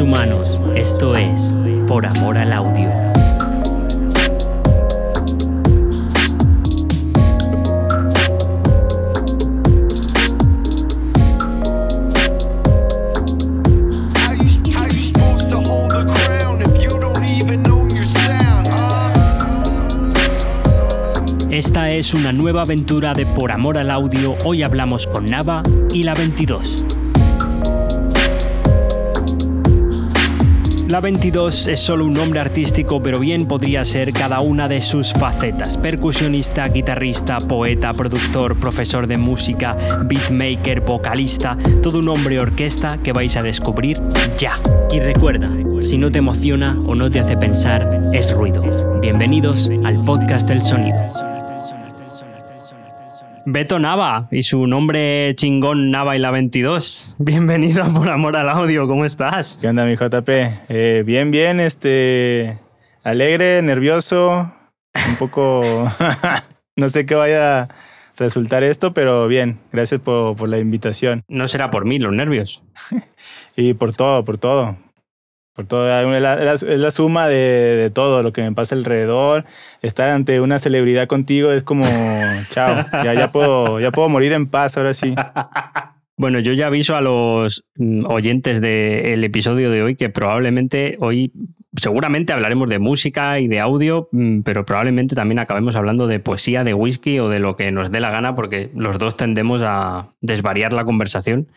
humanos. Esto es Por Amor al Audio. Esta es una nueva aventura de Por Amor al Audio. Hoy hablamos con Nava y la 22. La 22 es solo un nombre artístico, pero bien podría ser cada una de sus facetas. Percusionista, guitarrista, poeta, productor, profesor de música, beatmaker, vocalista, todo un hombre orquesta que vais a descubrir ya. Y recuerda, si no te emociona o no te hace pensar, es ruido. Bienvenidos al podcast del sonido. Beto Nava y su nombre chingón Nava y la 22. Bienvenido a Por Amor al Audio, ¿cómo estás? ¿Qué onda, mi JP? Eh, bien, bien, este. Alegre, nervioso, un poco. no sé qué vaya a resultar esto, pero bien, gracias por, por la invitación. No será por mí los nervios. Y por todo, por todo. Por todo. Es la, es la- suma de, de todo lo que me pasa alrededor. Estar ante una celebridad contigo es como. chao, ya, ya, puedo, ya puedo morir en paz ahora sí. Bueno, yo ya aviso a los mm, oyentes del episodio de hoy que probablemente hoy, seguramente hablaremos de música y de audio, mm, pero probablemente también acabemos hablando de poesía, de whisky o de lo que nos dé la gana, porque los dos tendemos a desvariar la conversación.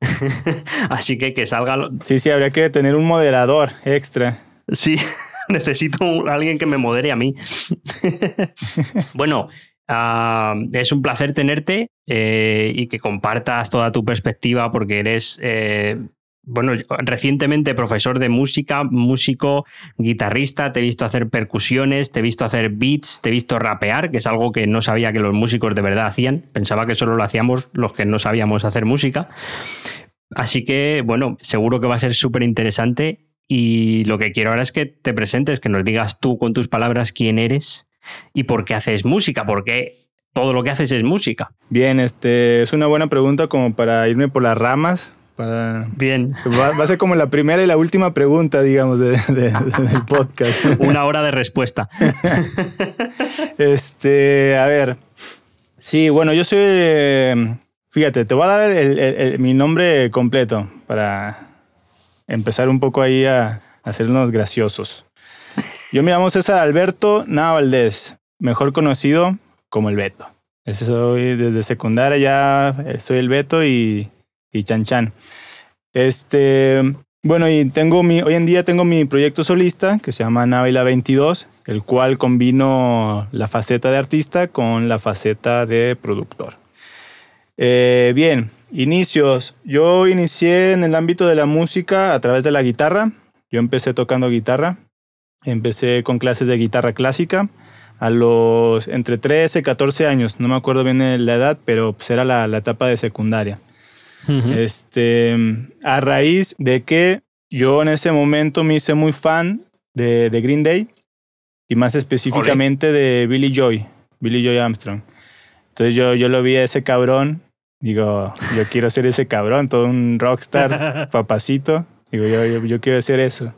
Así que que salga... lo- Sí, sí, habría que tener un moderador extra. Sí, necesito alguien que me modere a mí. bueno, ah, es un placer tenerte eh, y que compartas toda tu perspectiva porque eres, eh, bueno, recientemente profesor de música, músico, guitarrista, te he visto hacer percusiones, te he visto hacer beats, te he visto rapear, que es algo que no sabía que los músicos de verdad hacían. Pensaba que solo lo hacíamos los que no sabíamos hacer música. Así que, bueno, seguro que va a ser súper interesante y lo que quiero ahora es que te presentes, que nos digas tú con tus palabras quién eres y por qué haces música, porque todo lo que haces es música. Bien, este, es una buena pregunta como para irme por las ramas. Para, Bien, Va, va a ser como la primera y la última pregunta, digamos, de- de- del podcast. una hora de respuesta. Este, a ver. Sí, bueno, yo soy. eh, Fíjate, te voy a dar el- el- el- mi nombre completo para empezar un poco ahí a, a hacernos graciosos. Yo me llamo César Alberto Nava Valdés, mejor conocido como el Beto. Soy desde secundaria ya soy el Beto y, y Chan Chan. Este, bueno, y tengo mi, hoy en día tengo mi proyecto solista que se llama Navila 22, el cual combino la faceta de artista con la faceta de productor. Eh, bien, inicios. Yo inicié en el ámbito de la música a través de la guitarra. Yo empecé tocando guitarra. Empecé con clases de guitarra clásica a los entre 13 y 14 años. No me acuerdo bien la edad, pero pues era la, la etapa de secundaria. Este, a raíz de que yo en ese momento me hice muy fan de, de Green Day y más específicamente de Billy Joy, Billy Joy Armstrong. Entonces yo, yo lo vi a ese cabrón, digo, yo quiero ser ese cabrón, todo un rockstar, papacito. Digo, yo, yo, yo quiero hacer eso.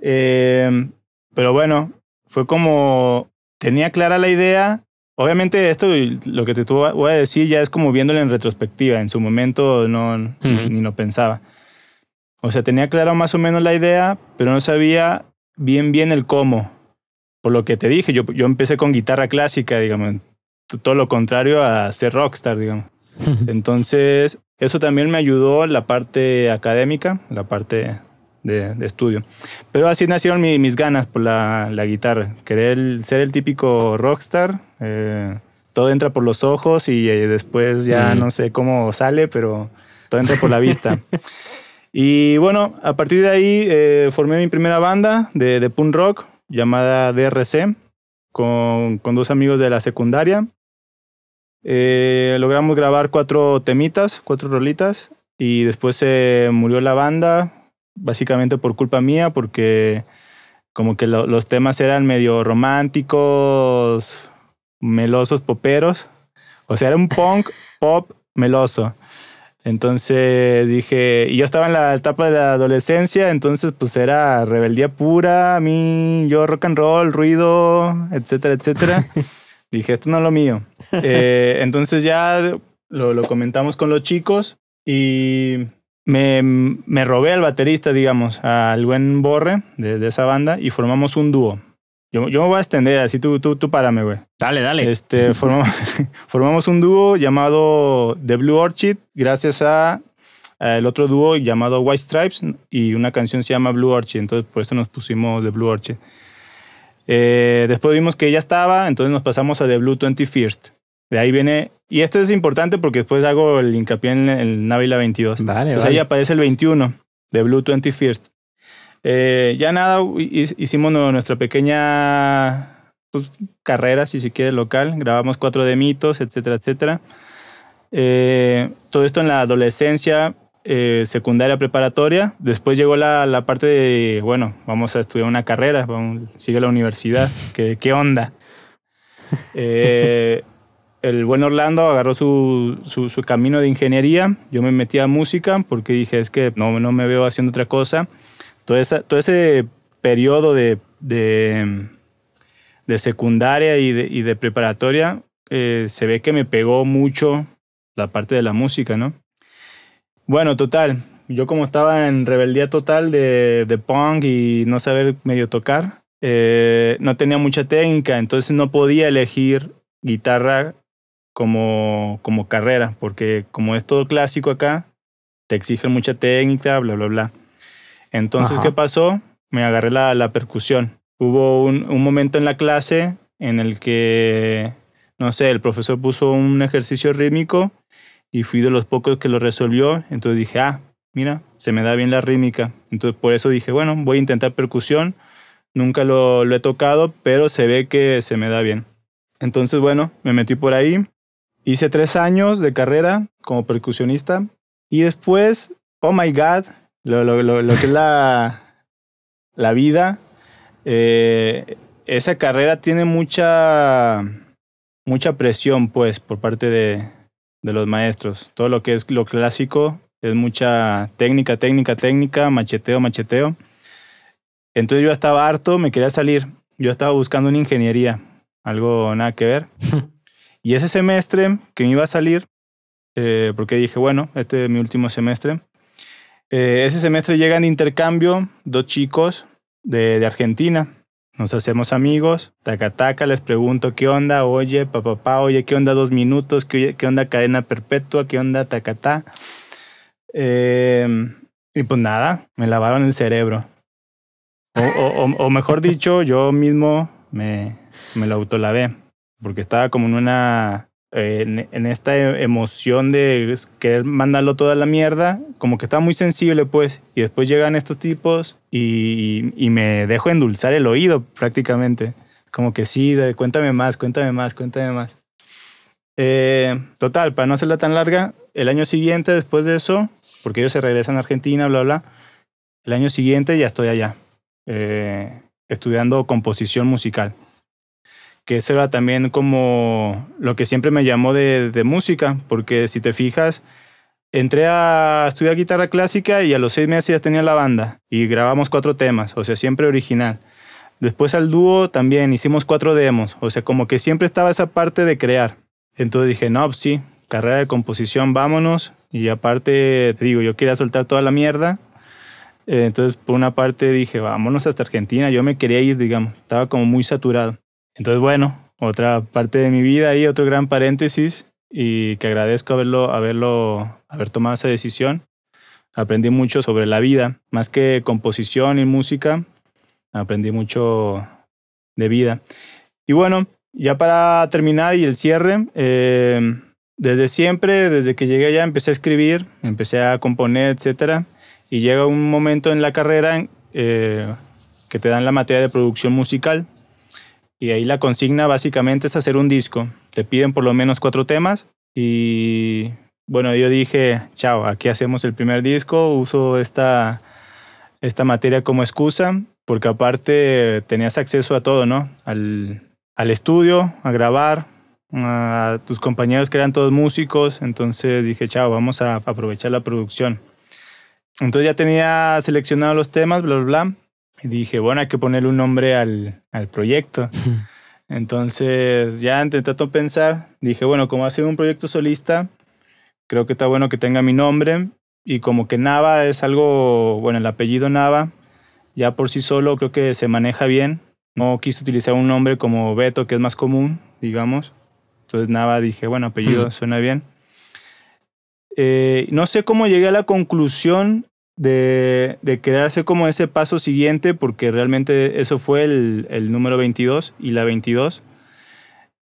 Eh, pero bueno, fue como, tenía clara la idea. Obviamente esto, lo que te voy a decir ya es como viéndolo en retrospectiva. En su momento no, ni lo pensaba. O sea, tenía claro más o menos la idea, pero no sabía bien bien el cómo. Por lo que te dije, yo, yo empecé con guitarra clásica, digamos. Todo lo contrario a ser rockstar, digamos. Entonces, eso también me ayudó la parte académica, la parte de, de estudio. Pero así nacieron mi- mis ganas por la, la guitarra. Querer ser el típico rockstar. eh, todo entra por los ojos y eh, después ya Mm. no sé cómo sale, pero todo entra por la vista. y bueno, a partir de ahí eh, formé mi primera banda de, de punk rock llamada DRC con, con dos amigos de la secundaria. Eh, logramos grabar cuatro temitas, cuatro rolitas, y después se murió la banda, básicamente por culpa mía, porque como que lo- los temas eran medio románticos, melosos, poperos. O sea, era un punk pop meloso. Entonces dije, y yo estaba en la etapa de la adolescencia, entonces pues era rebeldía pura, a mí, yo rock and roll, ruido, etcétera, etcétera. dije, esto no es lo mío. Eh, entonces ya lo, lo comentamos con los chicos y me, me robé al baterista, digamos, al buen Borre de, de esa banda y formamos un dúo. Yo, yo me voy a extender, así tú, tú, tú párame, güey. Dale, dale. Este, formamos, formamos un dúo llamado The Blue Orchid, gracias a, a el otro dúo llamado White Stripes y una canción se llama Blue Orchid, entonces por eso nos pusimos The Blue Orchid. Eh, después vimos que ya estaba, entonces nos pasamos a The Blue 21st. De ahí viene, y esto es importante porque después hago el hincapié en el Navila 22. Vale, Entonces vale. ahí aparece el 21 de Blue 21st. Eh, ya nada, hi- hicimos nu- nuestra pequeña pues, carrera, si se quiere, local. Grabamos cuatro demitos, etcétera, etcétera. Eh, todo esto en la adolescencia, eh, secundaria, preparatoria. Después llegó la, la parte de, bueno, vamos a estudiar una carrera, vamos, sigue la universidad. ¿Qué, qué onda? Eh, el buen Orlando agarró su, su, su camino de ingeniería. Yo me metí a música porque dije, es que no, no me veo haciendo otra cosa. Todo, esa, todo ese periodo de, de, de secundaria y de, y de preparatoria eh, se ve que me pegó mucho la parte de la música, ¿no? Bueno, total. Yo como estaba en rebeldía total de, de punk y no saber medio tocar, eh, no tenía mucha técnica, entonces no podía elegir guitarra como, como carrera, porque como es todo clásico acá, te exigen mucha técnica, bla, bla, bla. Entonces, Ajá. ¿qué pasó? Me agarré la, la percusión. Hubo un, un momento en la clase en el que, no sé, el profesor puso un ejercicio rítmico y fui de los pocos que lo resolvió. Entonces dije, ah, mira, se me da bien la rítmica. Entonces por eso dije, bueno, voy a intentar percusión. Nunca lo, lo he tocado, pero se ve que se me da bien. Entonces, bueno, me metí por ahí. Hice tres años de carrera como percusionista. Y después, oh my God, lo, que es la, la vida. eh, esa carrera tiene mucha, mucha presión, pues, por parte de, de los maestros. Todo lo que es lo clásico es mucha técnica, técnica, técnica, macheteo, macheteo. Entonces yo estaba harto, me quería salir. Yo estaba buscando una ingeniería, algo nada que ver. y ese semestre que me iba a salir, eh, porque dije, bueno, este es mi último semestre. eh, ese semestre llegan de intercambio dos chicos de, Argentina. Nos hacemos amigos, taca taca, les pregunto qué onda, oye, papá, pa, oye, qué onda dos minutos, qué, qué onda cadena perpetua, qué onda tacatá. Eh, y pues nada, me lavaron el cerebro. O mejor dicho, yo mismo me, me lo autolavé, porque estaba como en una, eh, en, en esta emoción de querer mandarlo toda la mierda, como que estaba muy sensible pues, y después llegan estos tipos y, y me dejo endulzar el oído prácticamente. Como que sí, de- cuéntame más, cuéntame más, cuéntame más. Eh, total, para no hacerla tan larga, el año siguiente, después de eso, porque ellos se regresan a Argentina, bla, bla, el año siguiente ya estoy allá, eh, estudiando composición musical. Que eso era también como lo que siempre me llamó de, música, porque si te fijas, entré a estudiar guitarra clásica y a los seis meses ya tenía la banda y grabamos cuatro temas, o sea, siempre original. Después al dúo también hicimos cuatro demos, o sea, como que siempre estaba esa parte de crear. Entonces dije, no, pues sí, carrera de composición, vámonos. Y aparte, te digo, yo quería soltar toda la mierda. Entonces, por una parte dije, vámonos hasta Argentina. Yo me quería ir, digamos, estaba como muy saturado. Entonces, bueno, otra parte de mi vida ahí, otro gran paréntesis. Y que agradezco haberlo, haberlo, haber tomado esa decisión. Aprendí mucho sobre la vida, más que composición y música, aprendí mucho de vida. Y bueno, ya para terminar y el cierre, eh, desde siempre, desde que llegué allá, empecé a escribir, empecé a componer, etcétera. Y llega un momento en la carrera eh, que te dan la materia de producción musical. Y ahí la consigna básicamente es hacer un disco. Te piden por lo menos cuatro temas. Y bueno, yo dije, chao, aquí hacemos el primer disco. Uso esta, esta materia como excusa, porque aparte tenías acceso a todo, ¿no? Al, al estudio, a grabar, a tus compañeros que eran todos músicos, entonces dije, chao, vamos a aprovechar la producción. Entonces ya tenía seleccionado los temas, bla, bla, bla, y dije, bueno, hay que ponerle un nombre al, al proyecto. Entonces ya intentando pensar, dije, bueno, como ha sido un proyecto solista, creo que está bueno que tenga mi nombre, y como que Nava es algo, bueno, el apellido Nava, ya por sí solo creo que se maneja bien. No quise utilizar un nombre como Beto, que es más común, digamos. Entonces Nava dije, bueno, apellido suena bien. Eh, no sé cómo llegué a la conclusión de, de querer hacer como ese paso siguiente, porque realmente eso fue el, el número 22 y la 22.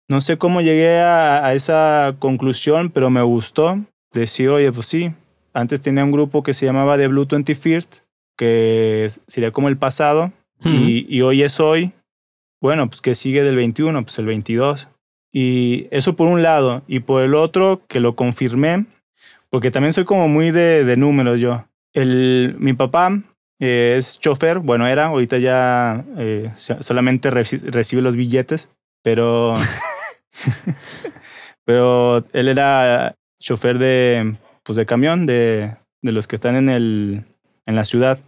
No sé cómo llegué a, a esa conclusión, pero me gustó decir, oye, pues sí, antes tenía un grupo que se llamaba The Blue 21st, que sería como el pasado, y, y hoy es hoy. Bueno, pues que sigue del 21, pues el 22. Y eso por un lado. Y por el otro, que lo confirmé, porque también soy como muy de, de números yo. El, mi papá eh, es chofer, bueno, era, ahorita ya eh, so- solamente reci- recibe los billetes, pero, pero él era chofer de, pues de camión, de, de los que están en, el, en la ciudad,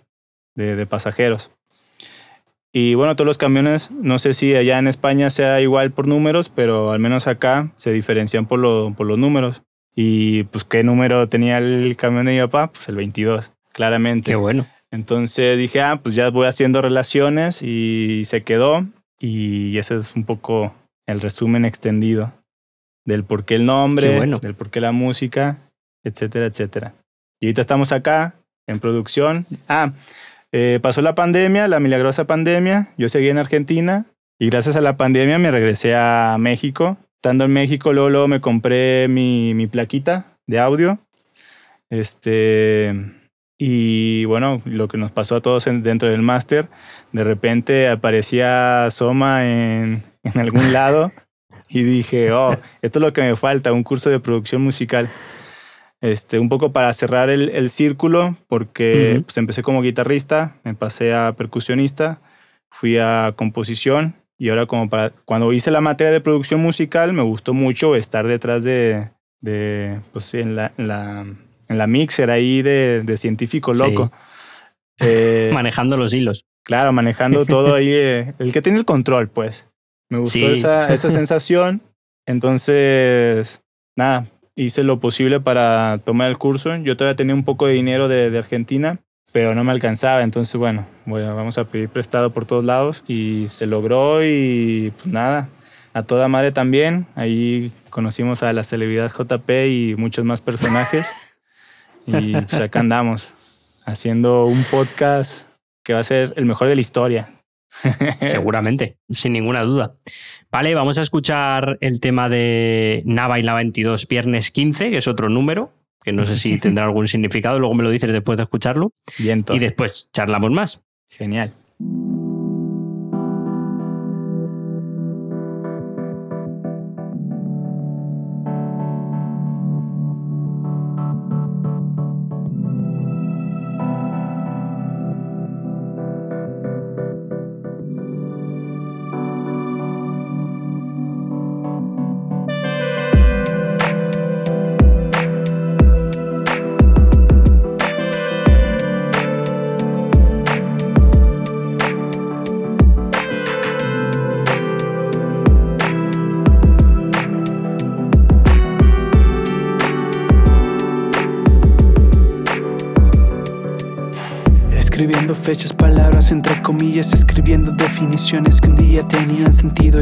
de, de pasajeros. Y bueno, todos los camiones, no sé si allá en España sea igual por números, pero al menos acá se diferencian por, lo, por los números. Y pues, ¿qué número tenía el camión de mi papá? Pues el 22, claramente. Qué bueno. Entonces dije, ah, pues ya voy haciendo relaciones y se quedó. Y ese es un poco el resumen extendido del por qué el nombre, bueno. del por qué la música, etcétera, etcétera. Y ahorita estamos acá en producción. Ah, eh, pasó la pandemia, la milagrosa pandemia. Yo seguí en Argentina y gracias a la pandemia me regresé a México. Estando en México, luego, luego me compré mi, mi plaquita de audio. Este. Y bueno, lo que nos pasó a todos en- dentro del máster, de repente aparecía Soma en, en algún lado y dije, oh, esto es lo que me falta, un curso de producción musical. Este, un poco para cerrar el, el círculo, porque Ujú. pues, empecé como guitarrista, me pasé a percusionista, fui a composición y ahora como para, cuando hice la materia de producción musical, me gustó mucho estar detrás de, de pues en la, en la, en la mixer ahí de, de científico Sí. loco. Eh, Manejando los hilos. Claro, manejando todo ahí. eh, el que tiene el control, pues. Me gustó Sí. esa, esa sensación. Entonces, nada, hice lo posible para tomar el curso. Yo todavía tenía un poco de dinero de, de Argentina, pero no me alcanzaba. Entonces, bueno, bueno, vamos a pedir prestado por todos lados. Y se logró y pues nada, a toda madre también. Ahí conocimos a la celebridad JP y muchos más personajes. y pues acá andamos, haciendo un podcast que va a ser el mejor de la historia. Seguramente, sin ninguna duda. Vale, vamos a escuchar el tema de Nava y la 22, viernes 15, que es otro número, que no sé si tendrá algún significado, luego me lo dices después de escucharlo. Vientos. Y después charlamos más. Genial.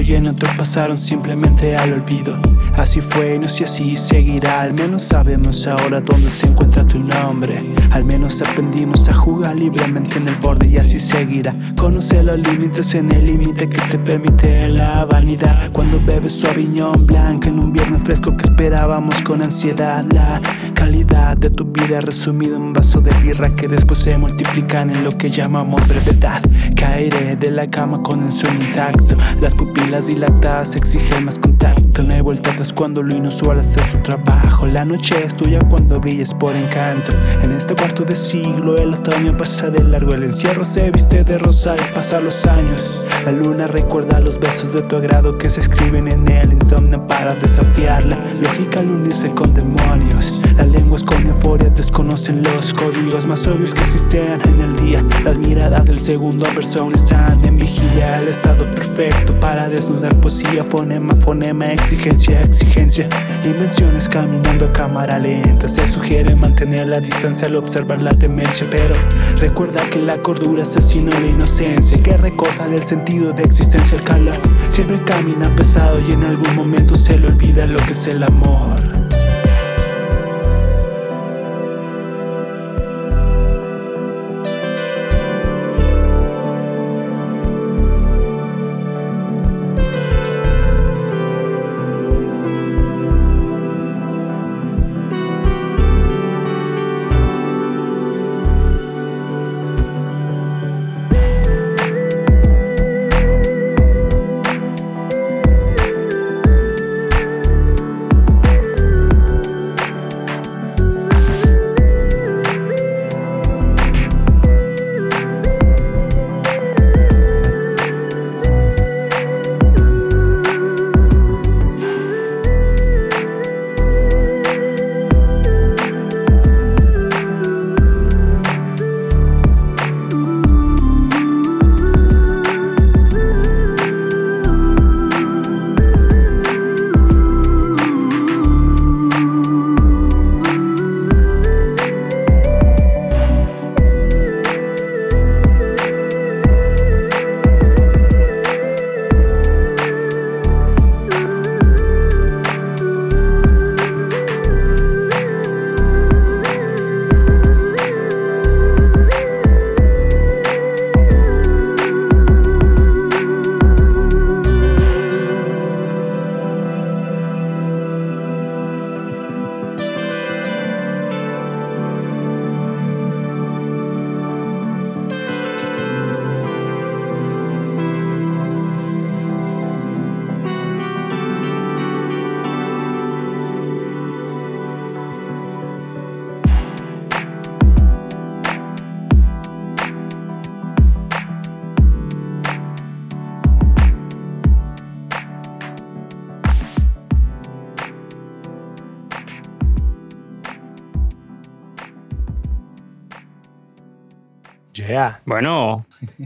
Y en otro pasaron simplemente al olvido. Así fue, no sé si seguirá, al menos sabemos ahora dónde se encuentra tu nombre. Al menos aprendimos a jugar libremente en el borde y así seguirá. Conoce los límites en el límite que te permite la vanidad. Cuando bebes su aviñón blanco en un viernes fresco que esperábamos con ansiedad. La calidad de tu vida resumida en un vaso de birra que después se multiplican en lo que llamamos brevedad. Caeré de la cama con el sueño intacto. Las pupilas dilatadas exigen más contacto. No hay vuelta atrás cuando lo inusual hace su trabajo. La noche es tuya cuando brilles por encanto. En este cuarto de siglo, el otoño pasa de largo. El encierro se viste de rosa y pasan los años. La luna recuerda los besos de tu agrado que se escriben en el insomnio para desafiarla. Lógica al unirse con demonios. Las lenguas con euforia desconocen los códigos más obvios que existían en el día. Las miradas del segundo persona están en vigilia. El estado perfecto para desnudar poesía. Fonema, fonema, exigencia, exigencia. Dimensiones caminando a cámara lenta. Se sugiere mantener la distancia al observar la demencia. Pero recuerda que la cordura asesina la inocencia. Que recorta el sentido de existencia al calor. Siempre camina pesado y en algún momento se le olvida lo que es el amor.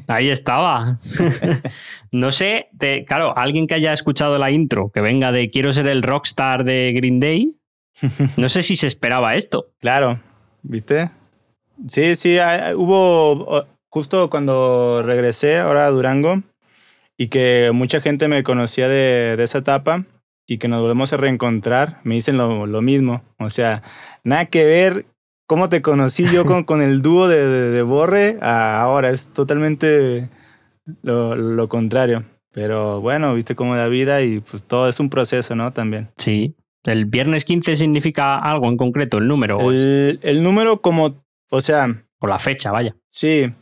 Ahí estaba. no sé, te- claro, alguien que haya escuchado la intro, que venga de Quiero ser el rockstar de Green Day, no sé si se esperaba esto. Claro, ¿viste? Sí, sí, hubo justo cuando regresé ahora a Durango y que mucha gente me conocía de, de esa etapa y que nos volvemos a reencontrar, me dicen lo, lo mismo. O sea, nada que ver cómo te conocí yo con, con el dúo de, de- de Borre a ahora, es totalmente lo, lo contrario. Pero bueno, viste cómo la vida y pues todo es un proceso, ¿no? También. Sí. ¿El viernes 15 significa algo en concreto, el número El, el número como, o sea, o la fecha, vaya? Sí,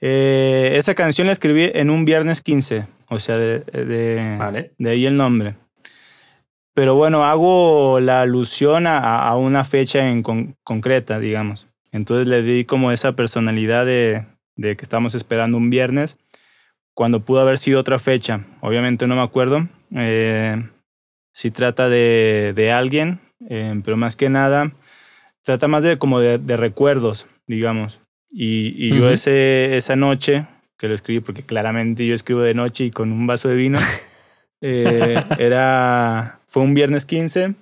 eh, esa canción la escribí en un viernes 15, o sea, de, de, Vale. de ahí el nombre. Pero bueno, hago la alusión a, a una fecha en con- concreta, digamos. Entonces le di como esa personalidad de, de que estamos esperando un viernes, cuando pudo haber sido otra fecha. Obviamente no me acuerdo. Eh, si trata de, de alguien, eh, pero más que nada, trata más de como de, de recuerdos, digamos. Y, y yo ese, esa noche, que lo escribí porque claramente yo escribo de noche y con un vaso de vino, eh, era, fue un viernes 15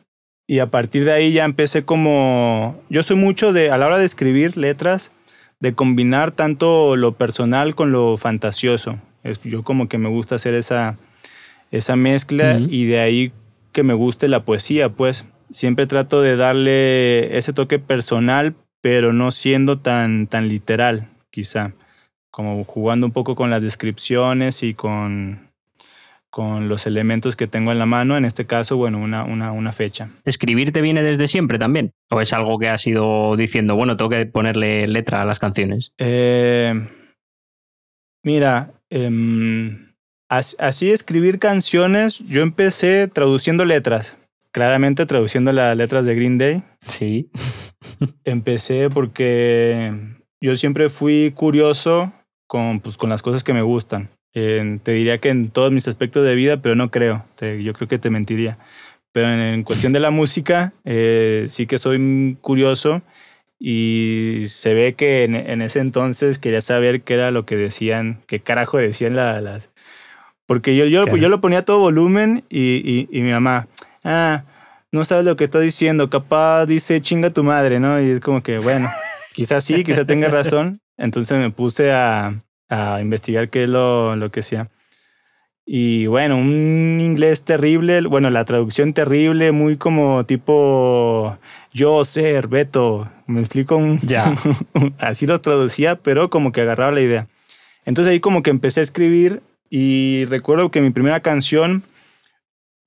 y a partir de ahí ya empecé como, yo soy mucho de, a la hora de escribir letras, de combinar tanto lo personal con lo fantasioso. Es- yo como que me gusta hacer esa, esa mezcla y de ahí que me guste la poesía, pues. Siempre trato de darle ese toque personal, pero no siendo tan, tan literal, quizá, como jugando un poco con las descripciones y con, con los elementos que tengo en la mano, en este caso, bueno, una, una, una fecha. ¿Escribir te viene desde siempre también? ¿O es algo que has ido diciendo, bueno, tengo que ponerle letra a las canciones? Eh, Mira, em, as- así escribir canciones, yo empecé traduciendo letras. Claramente traduciendo las letras de Green Day. Sí. Empecé porque yo siempre fui curioso con, pues, con las cosas que me gustan. Eh, te diría que en todos mis aspectos de vida, pero no creo. Te- yo creo que te mentiría. Pero en, en cuestión de la música, eh, sí que soy curioso y se ve que en, en ese entonces quería saber qué era lo que decían, qué carajo decían la- las... Porque yo, yo, Claro. yo lo ponía a todo volumen y, y, y mi mamá, ah, no sabes lo que está diciendo, capaz dice chinga tu madre, ¿no? Y es como que, bueno, quizás sí, quizás tenga razón. Entonces me puse a, a investigar qué es lo, lo que sea. Y bueno, un inglés terrible, bueno, la traducción terrible, muy como tipo yo ser, Beto, me explico, un, Ya. así lo traducía, pero como que agarraba la idea. Entonces ahí como que empecé a escribir y recuerdo que mi primera canción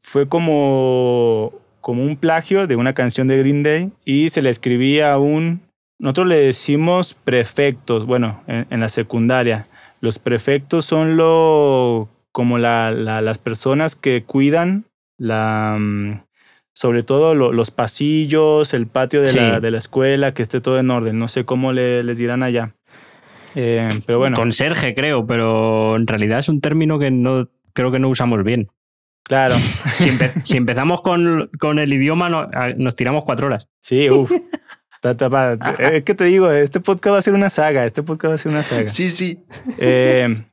fue como, como un plagio de una canción de Green Day y se le escribía a un, nosotros le decimos prefectos, bueno, en, en la secundaria. Los prefectos son lo, como la, la- las personas que cuidan la, mm, sobre todo lo- los pasillos, el patio de, la, Sí. de la escuela, que esté todo en orden. No sé cómo le- les dirán allá. Eh, pero bueno, Conserje, creo, pero en realidad es un término que no creo que no usamos bien. claro. Si, empe- si empezamos con, con el idioma, no- nos tiramos cuatro horas. Sí, uff. Es que te digo, este podcast va a ser una saga. Este podcast va a ser una saga. Sí, sí. Eh,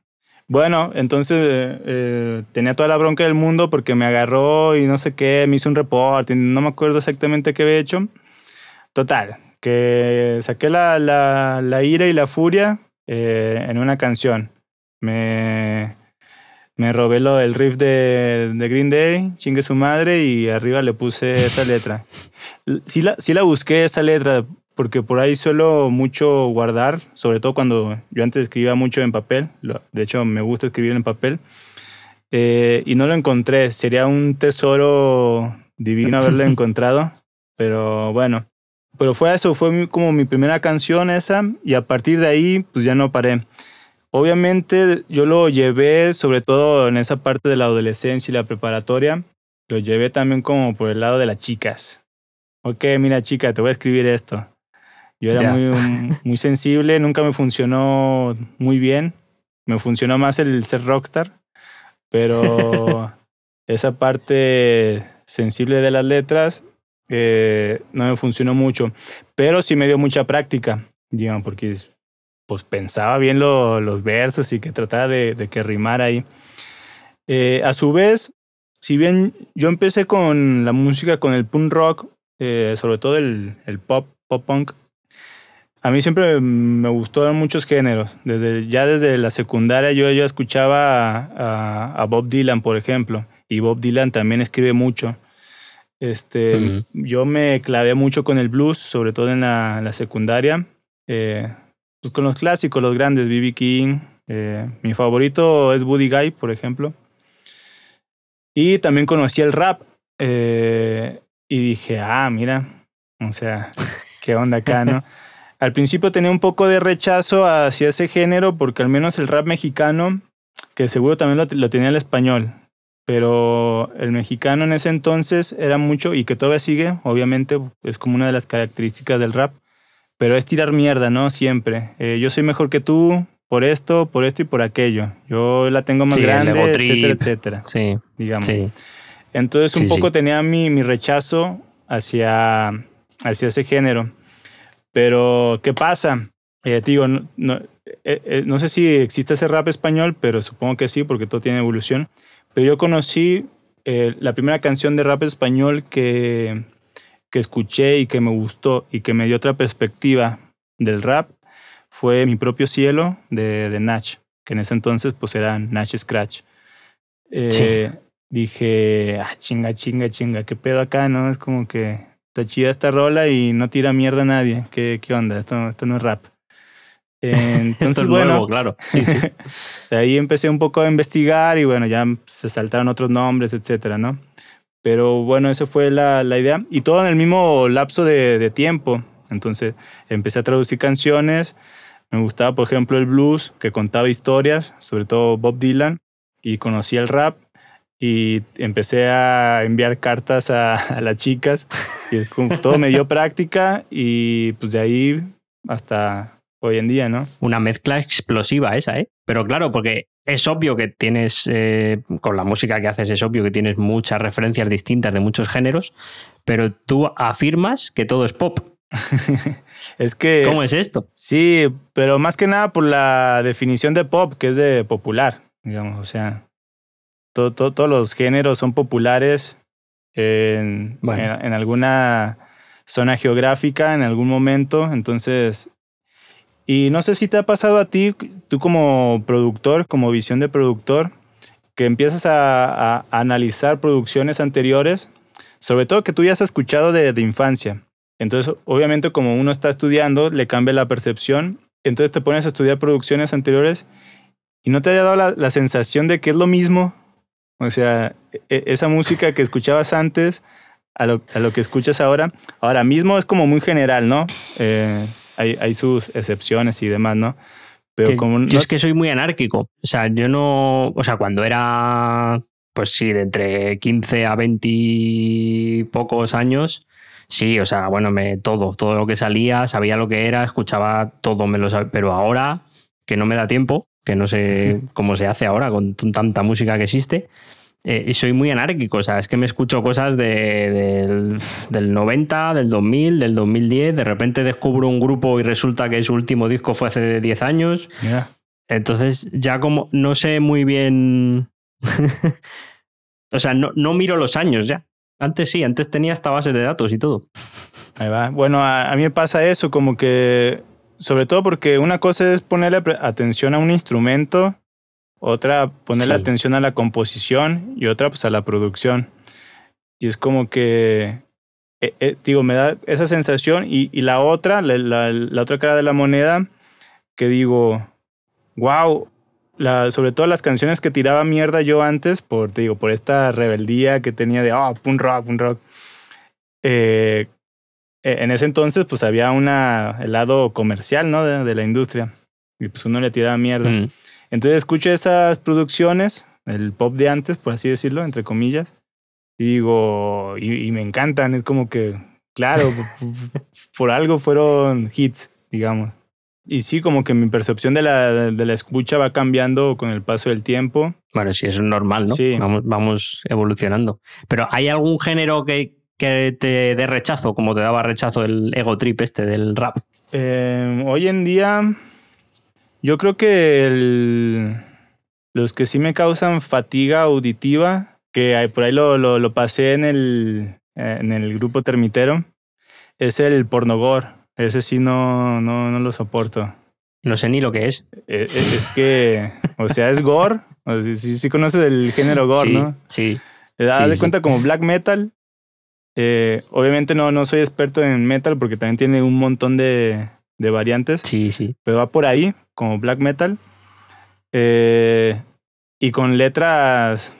bueno, entonces eh, eh, tenía toda la bronca del mundo porque me agarró y no sé qué, me hizo un reporte, no me acuerdo exactamente qué había hecho. Total, que saqué la, la, la ira y la furia eh, en una canción. Me, me robé lo, el riff de, de Green Day, chingue su madre, y arriba le puse esa letra. Sí la, sí la busqué esa letra, porque por ahí suelo mucho guardar, sobre todo cuando yo antes escribía mucho en papel, de hecho me gusta escribir en papel, eh, y no lo encontré, sería un tesoro divino haberlo encontrado, pero bueno, pero fue eso, fue como mi primera canción esa, y a partir de ahí pues ya no paré. Obviamente yo lo llevé, sobre todo en esa parte de la adolescencia y la preparatoria, lo llevé también como por el lado de las chicas. Ok, mira chica, te voy a escribir esto. Yo era Ya. muy, muy sensible, nunca me funcionó muy bien. Me funcionó más el ser rockstar, pero esa parte sensible de las letras eh, no me funcionó mucho. Pero sí me dio mucha práctica, digamos, porque pues pensaba bien lo- los versos y que trataba de, de que rimara ahí. Eh, a su vez, si bien yo empecé con la música, con el punk rock, eh, sobre todo el, el pop, pop punk, a mí siempre me gustaron muchos géneros. Desde, ya desde la secundaria yo, yo escuchaba a, a- a Bob Dylan, por ejemplo, y Bob Dylan también escribe mucho. Este, Ujú. Yo me clavé mucho con el blues, sobre todo en la, en la secundaria. Eh, pues con los clásicos, los grandes, B.B. King. eh, mi favorito es Buddy Guy, por ejemplo. Y también conocí el rap. eh, y dije, ah, mira, o sea, qué onda acá, ¿no? Al principio tenía un poco de rechazo hacia ese género porque al menos el rap mexicano, que seguro también lo, lo tenía el español, pero el mexicano en ese entonces era mucho y que todavía sigue, obviamente, es como una de las características del rap, pero es tirar mierda, ¿no? Siempre. Eh, yo soy mejor que tú por esto, por esto y por aquello. Yo la tengo más Sí, grande, etcétera, etcétera, Sí, digamos. sí. Entonces un Sí, poco tenía mi, mi rechazo hacia, hacia ese género. Pero, ¿qué pasa? Eh, digo, no, no, eh, eh, no sé si existe ese rap español, pero supongo que sí, porque todo tiene evolución. Pero yo conocí eh, la primera canción de rap español que, que escuché y que me gustó y que me dio otra perspectiva del rap fue Mi propio cielo de, de Nach, que en ese entonces pues era Nach Scratch. Eh, Dije, ah, chinga, chinga, chinga, qué pedo acá, ¿no? Es como que está chida esta rola y no tira mierda a nadie. ¿Qué, qué onda? Esto, esto no es rap. Entonces, Esto es bueno, nuevo, claro. Sí, sí. de ahí empecé un poco a investigar y bueno, ya se saltaron otros nombres, etcétera, ¿no? Pero bueno, esa fue la, la idea. Y todo en el mismo lapso de, tiempo. Entonces empecé a traducir canciones. Me gustaba, por ejemplo, el blues, que contaba historias, sobre todo Bob Dylan, y conocí el rap y empecé a enviar cartas a, a las chicas y todo me dio práctica y pues de ahí hasta hoy en día, ¿no? Una mezcla explosiva esa, ¿eh? Pero claro, porque es obvio que tienes, eh, con la música que haces, es obvio que tienes muchas referencias distintas de muchos géneros, pero tú afirmas que todo es pop. es que... ¿Cómo es esto? Sí, pero más que nada por la definición de pop, que es de popular, digamos, o sea, todo, todo- todos los géneros son populares en, Bueno. en, en alguna zona geográfica, en algún momento, entonces... Y no sé si te ha pasado a ti, tú como productor, como visión de productor, que empiezas a, analizar producciones anteriores, sobre todo que tú ya has escuchado de, de infancia. Entonces, obviamente, como uno está estudiando, le cambia la percepción. Entonces te pones a estudiar producciones anteriores y no te haya dado la, sensación de que es lo mismo. O sea, e- esa música que escuchabas antes a lo, a lo que escuchas ahora. Ahora mismo es como muy general, ¿no? Eh, hay, hay sus excepciones y demás, ¿no? Pero Que como yo es que soy muy anárquico. O sea, yo no. O sea, cuando era. Pues sí, de entre 15 a 20 y pocos años. Sí, o sea, bueno, me, todo, todo lo que salía, sabía lo que era, escuchaba todo, me lo sabía. Pero ahora, que no me da tiempo, que no sé cómo se hace ahora con tanta música que existe, eh, y soy muy anárquico. O sea, es que me escucho cosas de- del, del 90, del 2000, del 2010. De repente descubro un grupo y resulta que su último disco fue hace 10 años. Mira, Entonces, ya como no sé muy bien. o sea, no, no miro los años ya. Antes sí, antes tenía esta base de datos y todo. Ahí va. Bueno, a, a mí me pasa eso, como que, sobre todo porque una cosa es ponerle atención a un instrumento, otra ponerle Sí. atención a la composición y otra pues a la producción. Y es como que, eh, eh, digo, me da esa sensación y, y la otra, la, la- la otra cara de la moneda, que digo, wow, la, sobre todo las canciones que tiraba mierda yo antes, por, te digo, por esta rebeldía que tenía de, oh, punk rock, punk rock. Eh, eh, en ese entonces, pues había una, el lado comercial, ¿no? De, de la industria. Y pues uno le tiraba mierda. Mm. Entonces escucho esas producciones, el pop de antes, por así decirlo, entre comillas, y digo, y, y me encantan. Es como que, claro, por, por algo fueron hits, digamos. Y sí, como que mi percepción de la, de la escucha va cambiando con el paso del tiempo. Bueno, sí, eso es normal, ¿no? Sí. Vamos, vamos evolucionando. Pero ¿hay algún género que, que te dé rechazo, como te daba rechazo el ego trip este del rap? Eh, hoy en día, yo creo que el- los que sí me causan fatiga auditiva, que por ahí lo, lo, lo pasé en el, eh, en el grupo termitero, es el pornogor. Ese sí no, no, no lo soporto. No sé ni lo que es. Eh, eh, Es, que, o sea, es gore. O sea, sí, sí conoces el género gore, sí, ¿no? sí. Te das Sí, de cuenta como black metal. Eh, obviamente no, no soy experto en metal porque también tiene un montón de, de variantes Sí, sí. pero va por ahí, como black metal. Eh, y con letras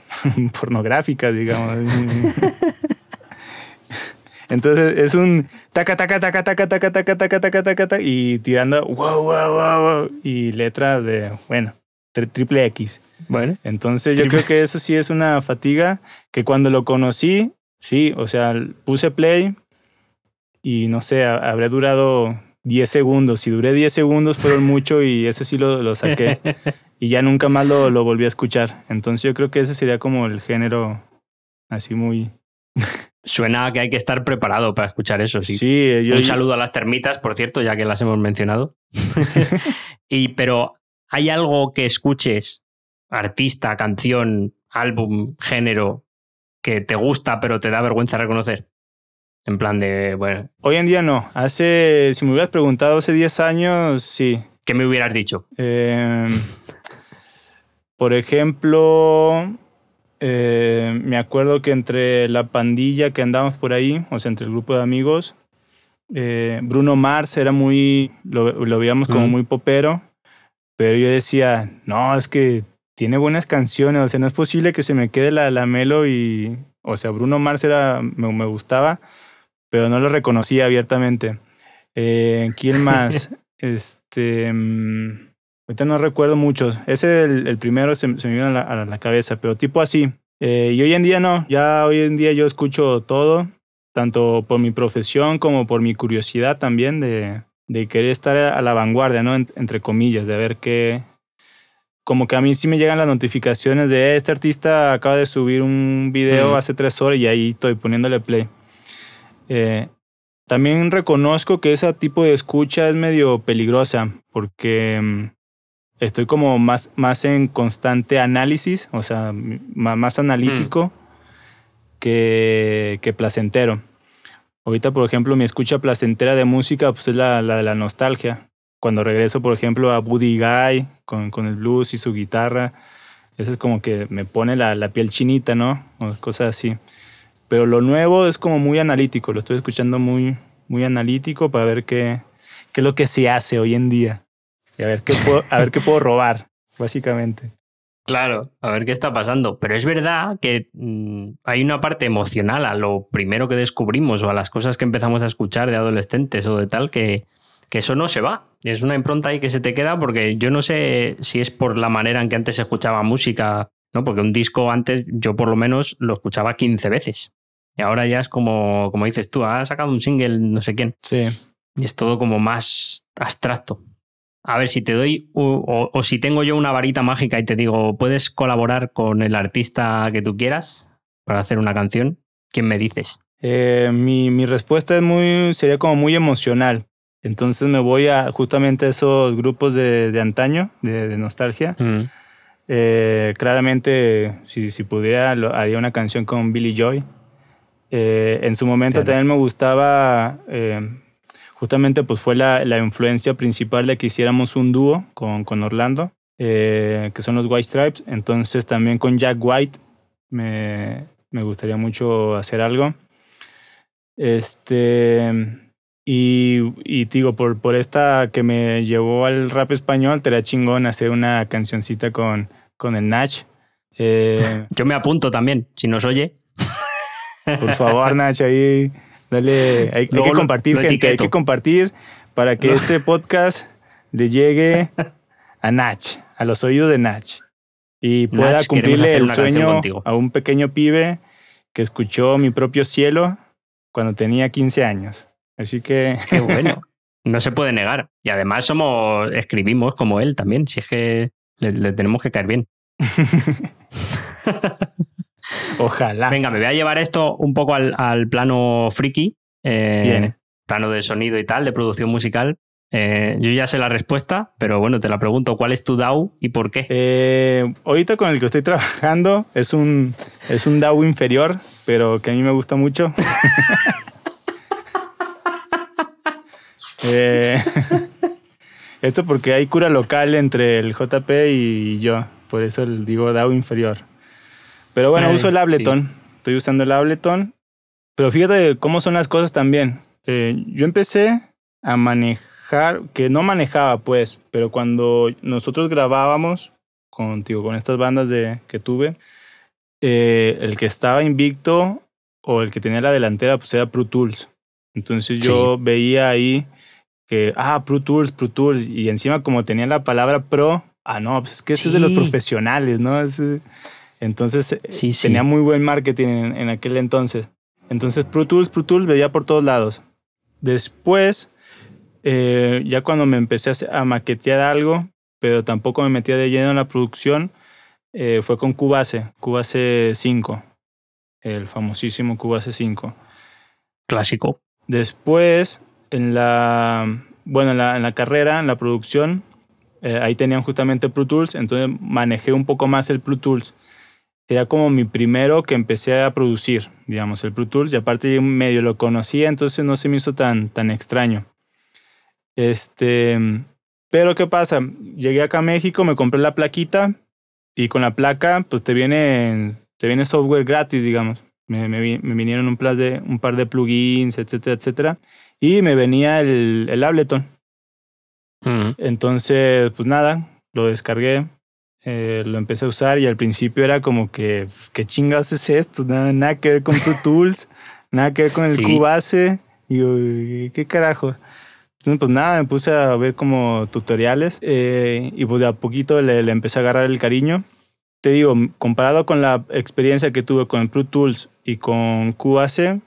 pornográficas, digamos. Entonces es un taca, taca, taca, taca, taca, taca, taca, taca, taca, taca, y tirando wow, wow, wow, y letras de, bueno, tri- triple X. Bueno, Entonces yo creo que eso sí es una fatiga que cuando lo conocí, sí, o sea, puse play y no sé, ha- habrá durado 10 segundos. Si duré 10 segundos fueron mucho y ese sí lo, lo saqué y ya nunca más lo, lo volví a escuchar. Entonces yo creo que ese sería como el género así muy... suena a que hay que estar preparado para escuchar eso, sí. Sí, yo... Un saludo a las termitas, por cierto, ya que las hemos mencionado. y, pero, ¿hay algo que escuches, artista, canción, álbum, género, que te gusta pero te da vergüenza reconocer? En plan de, bueno, Hoy en día no. Hace, si me hubieras preguntado hace 10 años, sí. ¿qué me hubieras dicho? Eh, por ejemplo, eh, me acuerdo que entre la pandilla que andábamos por ahí, o sea, entre el grupo de amigos, eh, Bruno Mars era muy, lo, lo veíamos como muy popero, pero yo decía, no, es que tiene buenas canciones, o sea, no es posible que se me quede la, la melo y, o sea, Bruno Mars era, me, me gustaba, pero no lo reconocía abiertamente. Eh, ¿Quién más? Este. mm, ahorita no recuerdo muchos. Ese, el, el primero, se, se me vino a la, a la cabeza, pero tipo así. Eh, y hoy en día no. Ya hoy en día yo escucho todo, tanto por mi profesión como por mi curiosidad también de, de querer estar a la vanguardia, ¿no? En- entre comillas, de ver qué. Como que a mí sí me llegan las notificaciones de "Eh, este artista acaba de subir un video Mm. hace tres horas y ahí estoy poniéndole play. Eh, también reconozco que ese tipo de escucha es medio peligrosa porque mm, estoy como más, más en constante análisis, o sea, más analítico que, que placentero. Ahorita, por ejemplo, mi escucha placentera de música pues, es la, la de la nostalgia. Cuando regreso, por ejemplo, a Buddy Guy con, con el blues y su guitarra, eso es como que me pone la, la piel chinita, ¿no? O cosas así. Pero lo nuevo es como muy analítico, lo estoy escuchando muy, muy analítico para ver qué, qué es lo que se hace hoy en día. Y a ver qué puedo, a ver qué puedo robar, básicamente. Claro, a ver qué está pasando. Pero es verdad que mm, hay una parte emocional a lo primero que descubrimos o a las cosas que empezamos a escuchar de adolescentes o de tal que, que eso no se va. Es una impronta ahí que se te queda porque yo no sé si es por la manera en que antes se escuchaba música, ¿no? Porque un disco antes yo por lo menos lo escuchaba 15 veces. Y ahora ya es como, como dices tú, ha sacado un single no sé quién. Sí. Y es todo como más abstracto. A ver, si te doy o, o si tengo yo una varita mágica y te digo, ¿puedes colaborar con el artista que tú quieras para hacer una canción? ¿Quién me dices? Eh, mi, mi respuesta es muy, sería como muy emocional. Entonces me voy a justamente a esos grupos de, de antaño, de, de nostalgia. Mm, Eh, claramente, si, si pudiera, lo- haría una canción con Billy Joy. Eh, en su momento Claro. también me gustaba, eh, justamente pues fue la, la influencia principal de que hiciéramos un dúo con, con Orlando, eh, que son los White Stripes. Entonces también con Jack White me, me gustaría mucho hacer algo. Este, y, y digo, por, por esta que me llevó al rap español, te era chingón hacer una cancioncita con, con el Nach. Eh, Yo me apunto también, si nos oye. Por favor, Nach, ahí dale. Hay, que compartir, lo gente. Hay que compartir para que este podcast le llegue a Nach, a los oídos de Nach. Y pueda Nach, cumplirle el sueño a un pequeño pibe que escuchó mi propio cielo cuando tenía 15 años. Así que. Qué bueno. No se puede negar. Y además somos, escribimos como él también. Si es que le, le tenemos que caer bien. Ojalá. Venga, me voy a llevar esto un poco al, al plano friki. eh, Bien. Plano de sonido y tal, de producción musical. Eh, yo ya sé la respuesta, pero bueno, te la pregunto, ¿cuál es tu DAW y por qué? Eh, ahorita con el que estoy trabajando es un, es un DAW inferior, pero que a mí me gusta mucho. Eh, esto porque hay cura local entre el JP y yo, por eso digo DAW inferior. Pero bueno, Ay, uso el Ableton, estoy usando el Ableton. Pero fíjate cómo son las cosas también. Eh, yo empecé a manejar, que no manejaba pues, pero cuando nosotros grabábamos contigo, con estas bandas de, que tuve, eh, el que estaba invicto o el que tenía la delantera pues era Pro Tools. Entonces yo veía ahí que, ah, Pro Tools, Pro Tools, y encima como tenía la palabra pro, ah, no, pues es que eso es de los profesionales, ¿no? Ese- entonces eh, Sí, sí. tenía muy buen marketing en, en aquel entonces. Entonces Pro Tools, Pro Tools veía por todos lados. Después, eh, ya cuando me empecé a, maquetear algo, pero tampoco me metía de lleno en la producción, eh, fue con Cubase, Cubase 5, el famosísimo Cubase 5. Clásico. Después, en la, bueno, en la, en la carrera, en la producción, eh, ahí tenían justamente Pro Tools, entonces manejé un poco más el Pro Tools. Era como mi primero que empecé a producir, digamos, el Pro Tools, y aparte medio lo conocía, entonces no se me hizo tan, tan extraño. Este, pero ¿qué pasa? Llegué acá a México, me compré la plaquita, y con la placa, pues te viene, te viene software gratis, digamos. Me, me, vi- me vinieron un, par de, un par de plugins, etcétera, etcétera. Y me venía el, el Ableton. Entonces, pues nada, lo descargué, eh, lo empecé a usar y al principio era como que, pues, ¿qué chingados es esto? Nada, nada que ver con Pro Tools, nada que ver con el Sí. Cubase. Y yo, "¿Y ¿qué carajo? Entonces, pues nada, me puse a ver como tutoriales eh, y pues de a poquito le, le empecé a agarrar el cariño. Te digo, comparado con la experiencia que tuve con Pro Tools y con Cubase,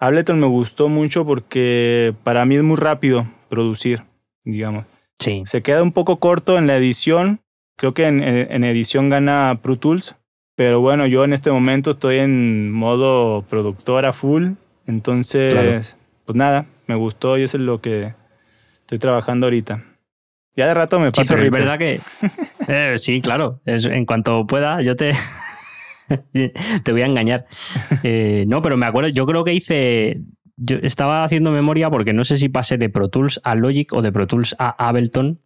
Ableton me gustó mucho porque para mí es muy rápido producir, digamos. Sí. Se queda un poco corto en la edición. Creo que en, en- edición gana Pro Tools. Pero bueno, yo en este momento estoy en modo productora full. Entonces, Claro. pues nada, me gustó y eso es lo que estoy trabajando ahorita. Ya de rato me Sí, paso pero es verdad que. Eh, sí, claro. Es- en cuanto pueda, yo te. te voy a engañar. Eh, no, pero me acuerdo, yo creo que hice. Yo estaba haciendo memoria porque no sé si pasé de Pro Tools a Logic o de Pro Tools a Ableton.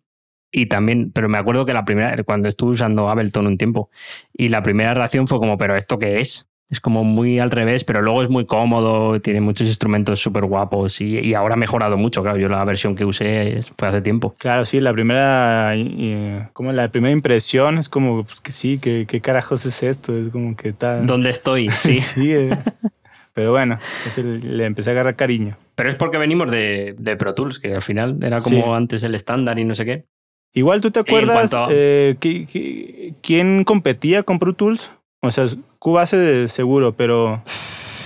Y también, pero me acuerdo que la primera, cuando estuve usando Ableton un tiempo, y la primera reacción fue como, ¿pero esto qué es? Es como muy al revés, pero luego es muy cómodo, tiene muchos instrumentos súper guapos y, y ahora ha mejorado mucho. Claro, yo la versión que usé fue hace tiempo. Claro, sí, la primera, como la primera impresión es como, pues que sí, ¿qué, qué carajos es esto? Es como que está... ¿Dónde estoy? Sí. Sí, eh. pero bueno, le empecé a agarrar cariño. Pero es porque venimos de, de Pro Tools, que al final era como Sí. antes el estándar y no sé qué. Igual, ¿tú te acuerdas cuanto eh, qui- qui- quién competía con Pro Tools? O sea, Cubase seguro, pero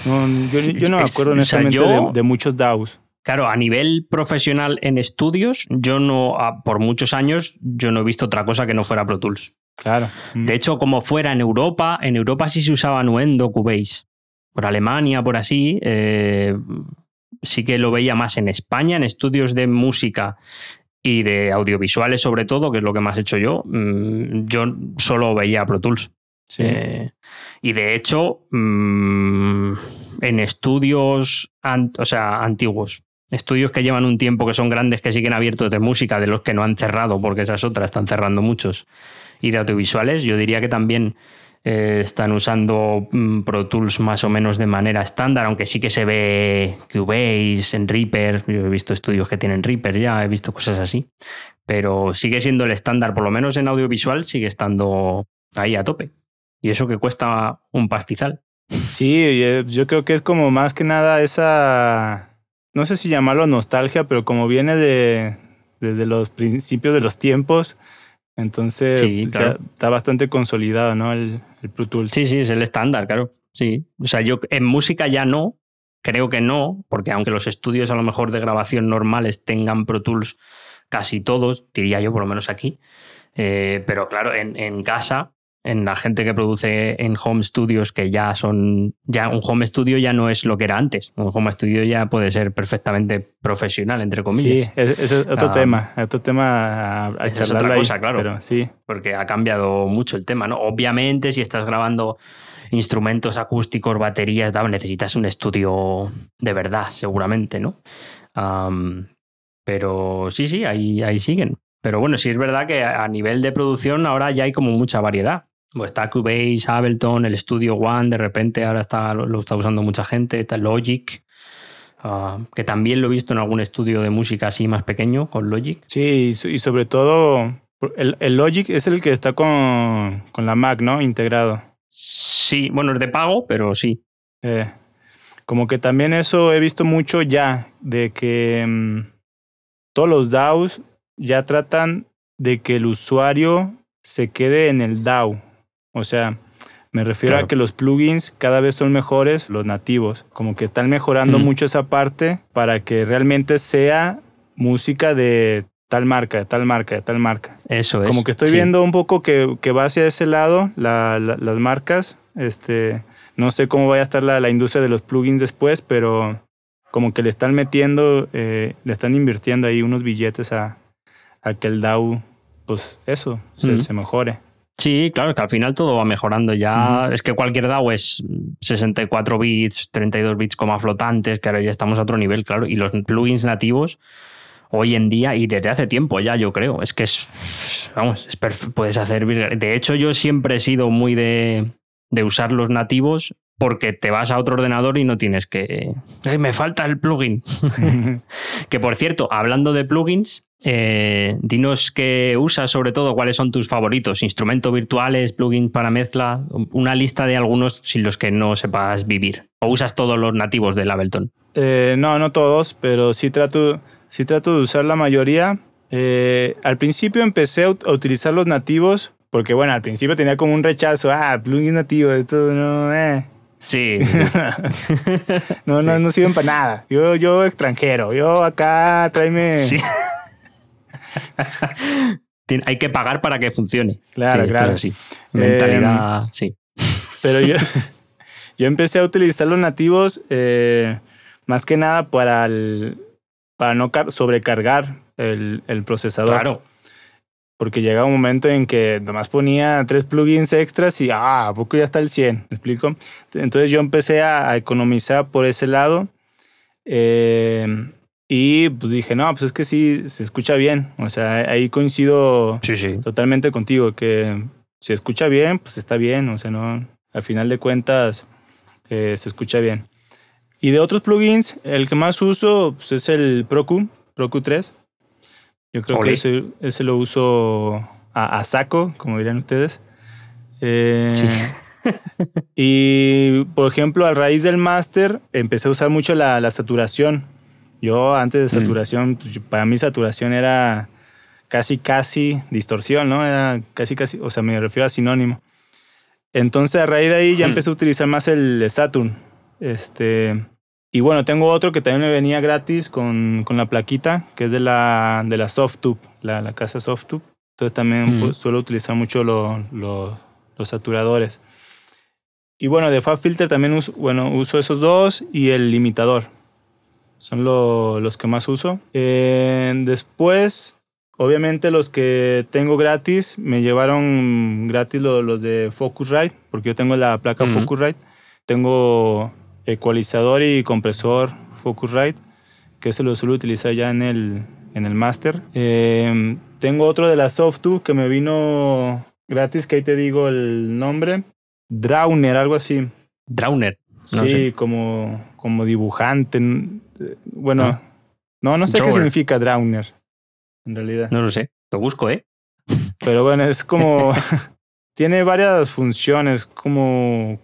no, yo, yo no me acuerdo o sea, honestamente yo- de, de muchos DAOs. Claro, a nivel profesional en estudios, yo no, por muchos años, yo no he visto otra cosa que no fuera Pro Tools. Claro. Mm. De hecho, como fuera en Europa, en Europa sí se usaba Nuendo, Cubase. Por Alemania, por así, eh, sí que lo veía más en España, en estudios de música y de audiovisuales sobre todo, que es lo que más he hecho yo. mm, Yo solo veía Pro Tools. Sí. Eh, y de hecho, mm, en estudios o sea, antiguos, estudios que llevan un tiempo, que son grandes, que siguen abiertos de música, de los que no han cerrado, porque esas otras están cerrando muchos, y de audiovisuales, yo diría que también eh, están usando mm, Pro Tools más o menos de manera estándar, aunque sí que se ve Cubase en Reaper, yo he visto estudios que tienen Reaper ya, he visto cosas así, pero sigue siendo el estándar, por lo menos en audiovisual, sigue estando ahí a tope. Y eso que cuesta un pastizal. Sí, yo creo que es como más que nada esa, no sé si llamarlo nostalgia, pero como viene de desde los principios de los tiempos, entonces Sí, pues, claro. ya está bastante consolidado, ¿no? El, el Pro Tools. Sí, sí, es el estándar, claro. Sí. O sea, yo en música ya no, creo que no, porque aunque los estudios a lo mejor de grabación normales tengan Pro Tools, casi todos, diría yo, por lo menos aquí. Eh, pero claro, en, en casa, en la gente que produce en home studios, que ya son. Ya un home studio ya no es lo que era antes. Un home studio ya puede ser perfectamente profesional, entre Sí, comillas. ese es otro Ah, tema, otro tema a, a es otra ahí, cosa, claro. Pero sí, porque ha cambiado mucho el tema, ¿no? Obviamente, si estás grabando instrumentos acústicos, baterías, tal, necesitas un estudio de verdad, seguramente, ¿no? Pero sí, sí, ahí, ahí siguen. Pero bueno, sí es verdad que a nivel de producción ahora ya hay como mucha variedad. Pues está Cubase, Ableton, el Studio One, de repente ahora está, lo, lo está usando mucha gente, está Logic, ah, que también lo he visto en algún estudio de música así más pequeño, con Logic. sí, y sobre todo el, el Logic es el que está con, con la Mac, ¿no? Integrado. Sí, bueno, es de pago, pero sí. Eh, como que también eso he visto mucho ya, de que mm, todos los DAOs ya tratan de que el usuario se quede en el DAO. O sea, me refiero Claro. a que los plugins cada vez son mejores, los nativos. Como que están mejorando Mm. mucho esa parte para que realmente sea música de tal marca, de tal marca, de tal marca. Eso es. Como que estoy sí. viendo un poco que, que va hacia ese lado la- la- las marcas. Este, no sé cómo vaya a estar la, la industria de los plugins después, pero como que le están metiendo, eh, le están invirtiendo ahí unos billetes a, a que el DAO, pues eso, se, se mejore. Sí, claro, es que al final todo va mejorando. Ya es que cualquier DAO es 64 bits, 32 bits como flotantes, que ahora ya estamos a otro nivel, claro. Y los plugins nativos, hoy en día y desde hace tiempo ya, yo creo, es que es. Vamos, es puedes hacer. De hecho, yo siempre he sido muy de, de usar los nativos porque te vas a otro ordenador y no tienes que. "Ay, me falta el plugin. Que por cierto, hablando de plugins, eh, dinos qué usas, sobre todo, cuáles son tus favoritos, instrumentos virtuales, plugins para mezcla, una lista de algunos sin los que no sepas vivir. O usas todos los nativos del Ableton. Eh, no, no todos, pero sí trato. sí trato de usar la mayoría. Eh, al principio empecé a, ut- a utilizar los nativos, porque bueno, al principio tenía como un rechazo, ah, plugin nativo, esto no, eh. Sí. No, no, no sirven para nada. Yo, yo extranjero, yo acá, tráeme. sí. Tien- Hay que pagar para que funcione. Claro, Sí, esto claro. es así. Mentalidad, sí. Pero yo, yo empecé a utilizar los nativos eh, más que nada para, el- para no car- sobrecargar el, el procesador. Claro. Porque llegaba un momento en que nomás ponía tres plugins extras y ah, ¿a poco ya está el 100? ¿Me explico? Entonces yo empecé a, a economizar por ese lado. eh, y pues dije, no, pues es que sí, se escucha bien. O sea, ahí coincido Sí, sí. totalmente contigo, que se escucha bien, pues está bien, o sea, no, al final de cuentas eh, se escucha bien. Y de otros plugins, el que más uso pues, es el ProQ, ProQ 3. Yo creo que ese, ese lo uso a, a saco, como dirían ustedes. Eh, y, por ejemplo, a raíz del máster, empecé a usar mucho la, la saturación. Yo antes de Mm. saturación, pues, para mí saturación era casi, casi distorsión, ¿no? Era casi, casi, o sea, me refiero a sinónimo. Entonces, a raíz de ahí ya empecé a utilizar más el Saturn. Este, y bueno, tengo otro que también me venía gratis con, con la plaquita, que es de la, de la Softtube, la, la casa Softtube. Entonces también Mm. pues, suelo utilizar mucho lo- lo- los saturadores. Y bueno, de FabFilter también uso, bueno, uso esos dos y el limitador. Son lo- los que más uso. Eh, después, obviamente los que tengo gratis, me llevaron gratis lo- los de Focusrite, porque yo tengo la placa Ujú. Focusrite. Tengo ecualizador y compresor Focusrite, que se lo suelo utilizar ya en el, en el master. Eh, tengo otro de la Softube que me vino gratis, que ahí te digo el nombre. Drowner, algo así. Drowner. No sí, sé. como, como dibujante. Eh, Bueno, Ah. no, no sé qué significa Drowner, en realidad. No lo sé. Lo busco, ¿eh? Pero bueno, es como. tiene varias funciones, como.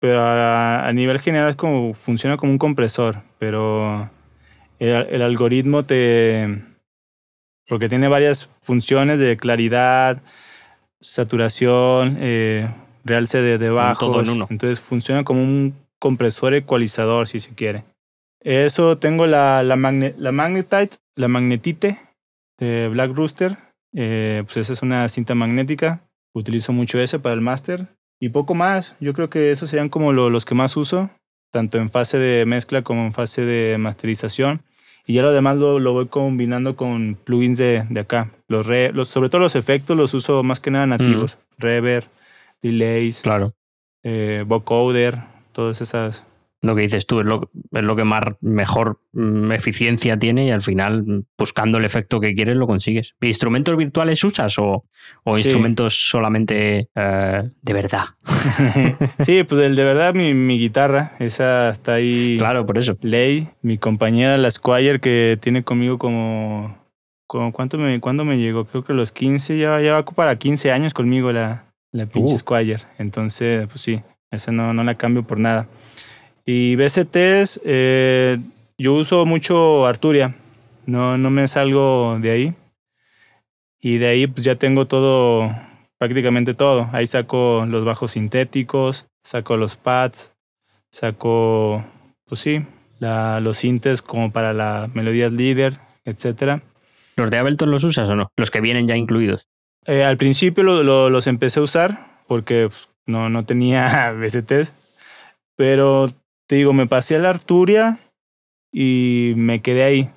Pero a, a nivel general es como. Funciona como un compresor, pero. El, el algoritmo te. Porque tiene varias funciones de claridad, saturación, eh, realce de, de bajos. todo en uno. Entonces funciona como un compresor ecualizador, si se quiere. Eso tengo la, la, magne- la Magnetite, la Magnetite de Black Rooster. Eh, pues esa es una cinta magnética. Utilizo mucho ese para el máster. Y poco más. Yo creo que esos serían como lo- los que más uso, tanto en fase de mezcla como en fase de masterización. Y ya lo demás lo, lo voy combinando con plugins de, de acá. Los re- los, sobre todo los efectos los uso más que nada nativos. Reverb, delays, Claro. eh, vocoder, todas esas. Lo que dices tú es lo, es lo que más mejor mm, eficiencia tiene y al final, mm, buscando el efecto que quieres, lo consigues. ¿Instrumentos virtuales usas o, o Sí. instrumentos solamente eh, de verdad? sí, pues el de verdad mi, mi guitarra, esa está ahí. Claro, por eso. Ley, mi compañera, la Squire, que tiene conmigo como. como ¿cuánto me, ¿Cuándo me llegó? Creo que los 15, ya, ya va para 15 años conmigo la, la pinche Uh. Squire. Entonces, pues sí, esa no, no la cambio por nada. Y BCTs, eh, yo uso mucho Arturia, no, no me salgo de ahí. Y de ahí, pues ya tengo todo, prácticamente todo. Ahí saco los bajos sintéticos, saco los pads, saco, pues sí, la, los sintes como para la melodías líder, etcétera. ¿Los de Ableton los usas o no? Los que vienen ya incluidos. Eh, al principio lo- lo- los empecé a usar porque pues, no, no tenía VSTs, pero te digo, me pasé a la Arturia y me quedé ahí.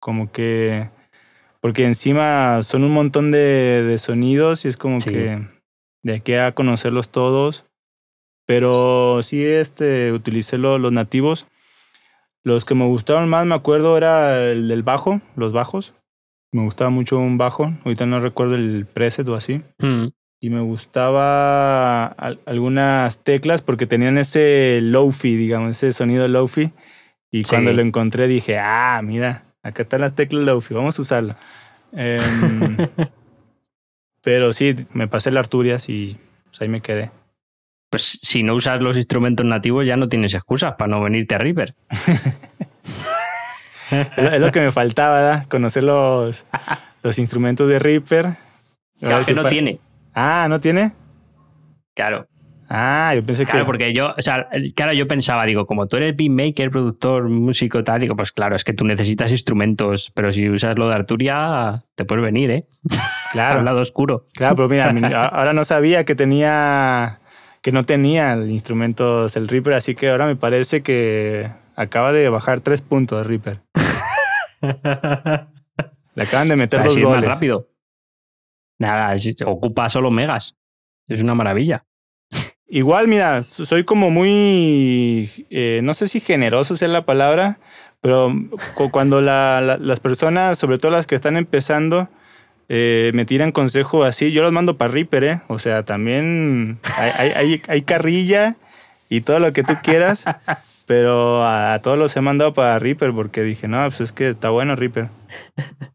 Como que, porque encima son un montón de, de sonidos y es como Sí. que de aquí a conocerlos todos. Pero sí, este, utilicé lo- los nativos. Los que me gustaron más, me acuerdo, era el del bajo, los bajos. Me gustaba mucho un bajo. Ahorita no recuerdo el preset o así. Mm, Y me gustaba al- algunas teclas porque tenían ese low-fi, digamos, ese sonido low-fi. Y Sí. cuando lo encontré dije, ah, mira, acá están las teclas low-fi, vamos a usarlo. Em, pero sí, me pasé la Arturias y pues, ahí me quedé. Pues si no usas los instrumentos nativos ya no tienes excusas para no venirte a Reaper. es, lo que me faltaba, ¿verdad? Conocer los, los instrumentos de Reaper. Claro, que no pa- tiene. Ah, ¿no tiene? Claro. Ah, yo pensé Claro, que... porque yo, o sea, claro, yo pensaba, digo, como tú eres beatmaker, productor, músico, tal, digo, pues claro, es que tú necesitas instrumentos, pero si usas lo de Arturia, te puedes venir, ¿eh? Claro. Al lado oscuro. Claro, pero mira, ahora no sabía que tenía, que no tenía el instrumentos el Reaper, así que ahora me parece que acaba de bajar tres puntos el Reaper. Le acaban de meter Así dos es más goles. rápido. Nada, es- ocupa solo megas. Es una maravilla. Igual, mira, so- soy como muy, eh, no sé si generoso sea la palabra, pero cu- cuando la- la- las personas, sobre todo las que están empezando, eh, me tiran consejo así, yo los mando para Reaper, ¿eh? O sea, también hay, hay- hay- hay carrilla y todo lo que tú quieras, pero a, a todos los he mandado para Reaper porque dije, no, pues es que está bueno Reaper.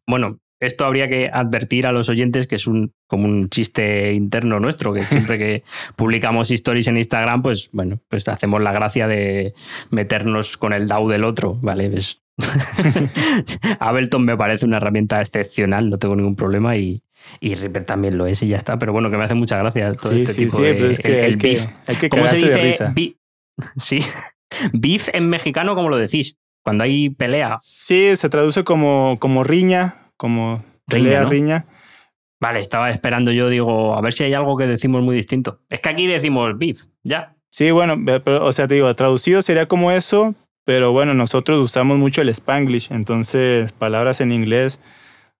Bueno, esto habría que advertir a los oyentes que es un como un chiste interno nuestro, que siempre que publicamos stories en Instagram, pues bueno, pues hacemos la gracia de meternos con el DAO del otro, ¿vale? Es- Ableton me parece una herramienta excepcional, no tengo ningún problema y, y Reaper también lo es y ya está, pero bueno, que me hace mucha gracia todo Sí, este sí, tipo sí, de pero es que el- el que, beef. hay que ¿Cómo se de dice? risa. Sí, beef en mexicano, ¿cómo lo decís? Cuando hay pelea. Sí, se traduce como, como riña, como Riña, pelea, ¿no? riña. Vale, estaba esperando yo, digo, a ver si hay algo que decimos muy distinto. Es que aquí decimos beef, ya. Sí, bueno, pero, o sea, te digo, traducido sería como eso, pero bueno, nosotros usamos mucho el Spanglish, entonces palabras en inglés,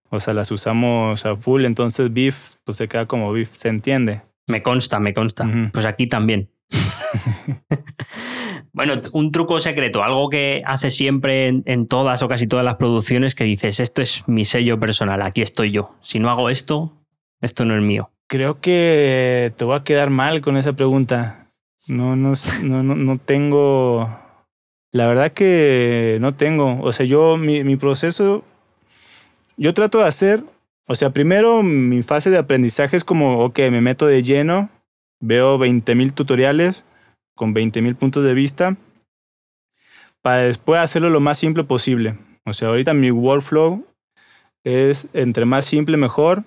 o sea, las usamos a full, entonces beef, pues se queda como beef, se entiende. Me consta, me consta. Ujú. Pues aquí también. bueno, un truco secreto, algo que hace siempre en, todas o casi todas las producciones que dices, esto es mi sello personal, aquí estoy yo. Si no hago esto, esto no es mío. Creo que te voy a quedar mal con esa pregunta. No, no, no, no tengo. La verdad que no tengo. O sea, yo, mi, mi proceso, yo trato de hacer, o sea, primero mi fase de aprendizaje es como, ok, me meto de lleno, veo 20.000 tutoriales con 20.000 puntos de vista, para después hacerlo lo más simple posible. O sea, ahorita mi workflow es entre más simple mejor,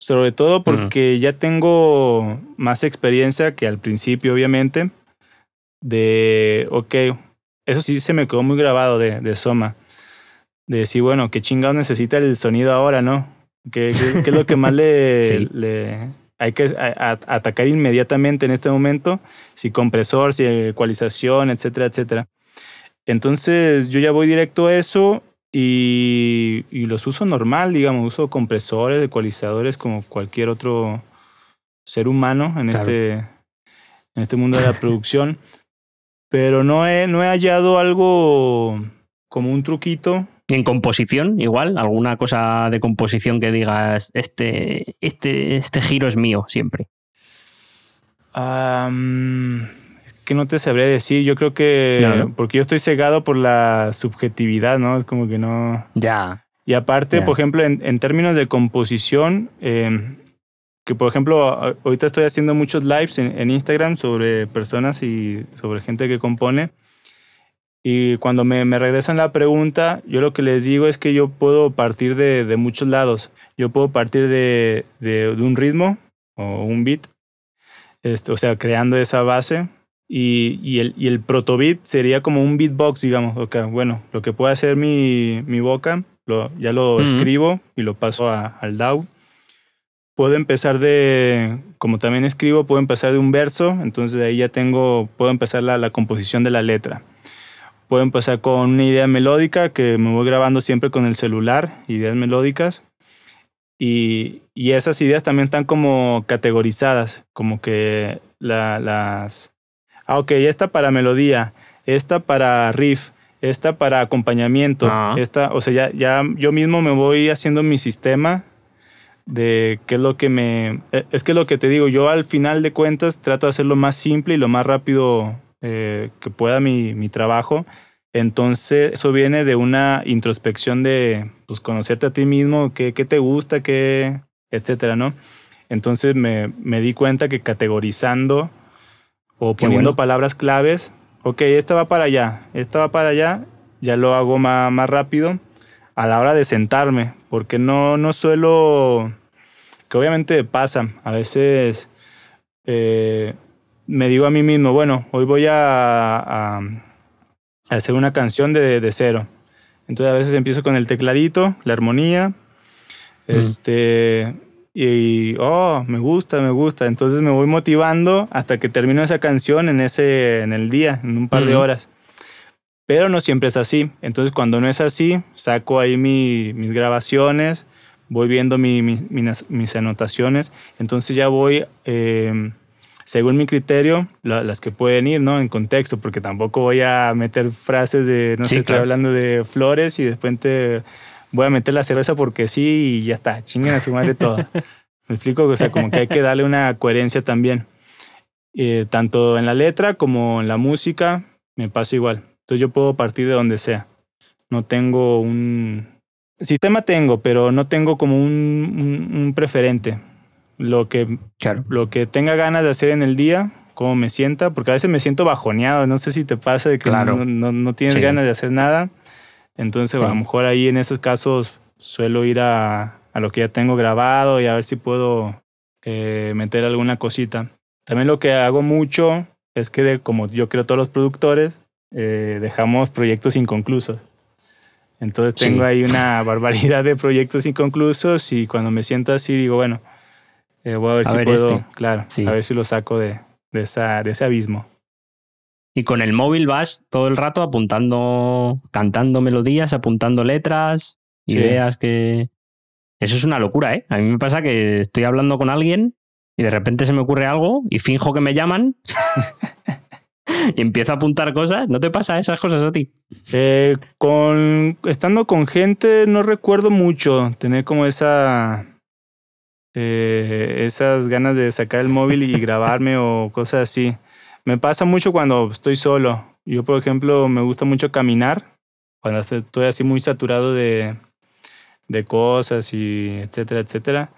sobre todo porque ya tengo más experiencia que al principio, obviamente, de, ok, eso sí se me quedó muy grabado de, de Soma. De decir, bueno, qué chingados necesita el sonido ahora, ¿no? ¿Qué, qué- qué es lo que más le, Sí. le- hay que a- a- atacar inmediatamente en este momento? Si compresor, si ecualización, etcétera, etcétera. Entonces yo ya voy directo a eso y, y los uso normal, digamos, uso compresores, ecualizadores como cualquier otro ser humano en, Claro. este, en este mundo de la producción. Pero no he, no he hallado algo como un truquito. En composición, igual, alguna cosa de composición que digas, este, este, este giro es mío siempre. Es que no te sabré decir, yo creo que No, ¿no? porque yo estoy cegado por la subjetividad, ¿no? Es como que no... Ya. Y aparte, Ya. por ejemplo, en, en términos de composición, eh, que por ejemplo, ahorita estoy haciendo muchos lives en, en Instagram sobre personas y sobre gente que compone. Y cuando me, me regresan la pregunta, yo lo que les digo es que yo puedo partir de, de muchos lados. Yo puedo partir de, de- de un ritmo o un beat, este, o sea, creando esa base. Y, y el, y el protobeat sería como un beatbox, digamos. Ok, bueno, lo que puede hacer mi, mi boca, lo, ya lo escribo y lo paso a- al DAW. Puedo empezar de, como también escribo, puedo empezar de un verso, entonces de ahí ya tengo, puedo empezar la, la composición de la letra. Puedo empezar con una idea melódica que me voy grabando siempre con el celular, ideas melódicas. Y, y esas ideas también están como categorizadas, como que la- las... Ah, ok, esta para melodía, esta para riff, esta para acompañamiento, Ah. esta, o sea, ya, ya yo mismo me voy haciendo mi sistema de qué es lo que me... eh, Es que lo que te digo, yo al final de cuentas trato de hacerlo más simple y lo más rápido eh, que pueda mi, mi trabajo. Entonces, eso viene de una introspección de pues, conocerte a ti mismo, qué, qué te gusta, qué, etcétera, ¿no? Entonces me, me di cuenta que categorizando o Qué poniendo bueno. palabras claves, ok, esta va para allá, esta va para allá, ya lo hago ma- más, rápido a la hora de sentarme, porque no, no suelo, que obviamente pasa, a veces eh, me digo a mí mismo, bueno, hoy voy a, a- a hacer una canción de, de cero. Entonces a veces empiezo con el tecladito, la armonía, este, y, oh, me gusta, me gusta. Entonces me voy motivando hasta que termino esa canción en, ese, en el día, en un par de horas. Pero no siempre es así. Entonces cuando no es así, saco ahí mi- mis grabaciones, voy viendo mi- mis- mis, mis anotaciones. Entonces ya voy, eh, según mi criterio, la- las que pueden ir, ¿no? En contexto, porque tampoco voy a meter frases de, no Sí, sé, estoy claro. hablando de flores y después te voy a meter la cerveza porque sí y ya está, chinguen a su madre todo. Me explico, o sea, como que hay que darle una coherencia también. Eh, tanto en la letra como en la música me pasa igual. Entonces yo puedo partir de donde sea. No tengo un... Sistema tengo, pero no tengo como un, un- un preferente. Lo que, Claro. lo que tenga ganas de hacer en el día, cómo me sienta, porque a veces me siento bajoneado. No sé si te pasa de que Claro. no, no- no tienes Sí. ganas de hacer nada. Entonces, Sí. a lo mejor ahí en esos casos suelo ir a, a lo que ya tengo grabado y a ver si puedo eh, meter alguna cosita. También lo que hago mucho es que, de- como yo creo todos los productores, eh, dejamos proyectos inconclusos. Entonces Sí. tengo ahí una barbaridad de proyectos inconclusos y cuando me siento así digo, bueno, eh, voy a ver A si ver puedo, este. claro, Sí. a ver si lo saco de, de, esa, de ese abismo. Y con el móvil vas todo el rato apuntando, cantando melodías, apuntando letras, Sí. ideas que... Eso es una locura, ¿eh? A mí me pasa que estoy hablando con alguien y de repente se me ocurre algo y finjo que me llaman y empiezo a apuntar cosas. ¿No te pasa esas cosas a ti? Eh, con, estando con gente no recuerdo mucho tener como esa... eh, esas ganas de sacar el móvil y grabarme o cosas así. Me pasa mucho cuando estoy solo. Yo, por ejemplo, me gusta mucho caminar. Cuando estoy así muy saturado de, de cosas y etcétera, etcétera.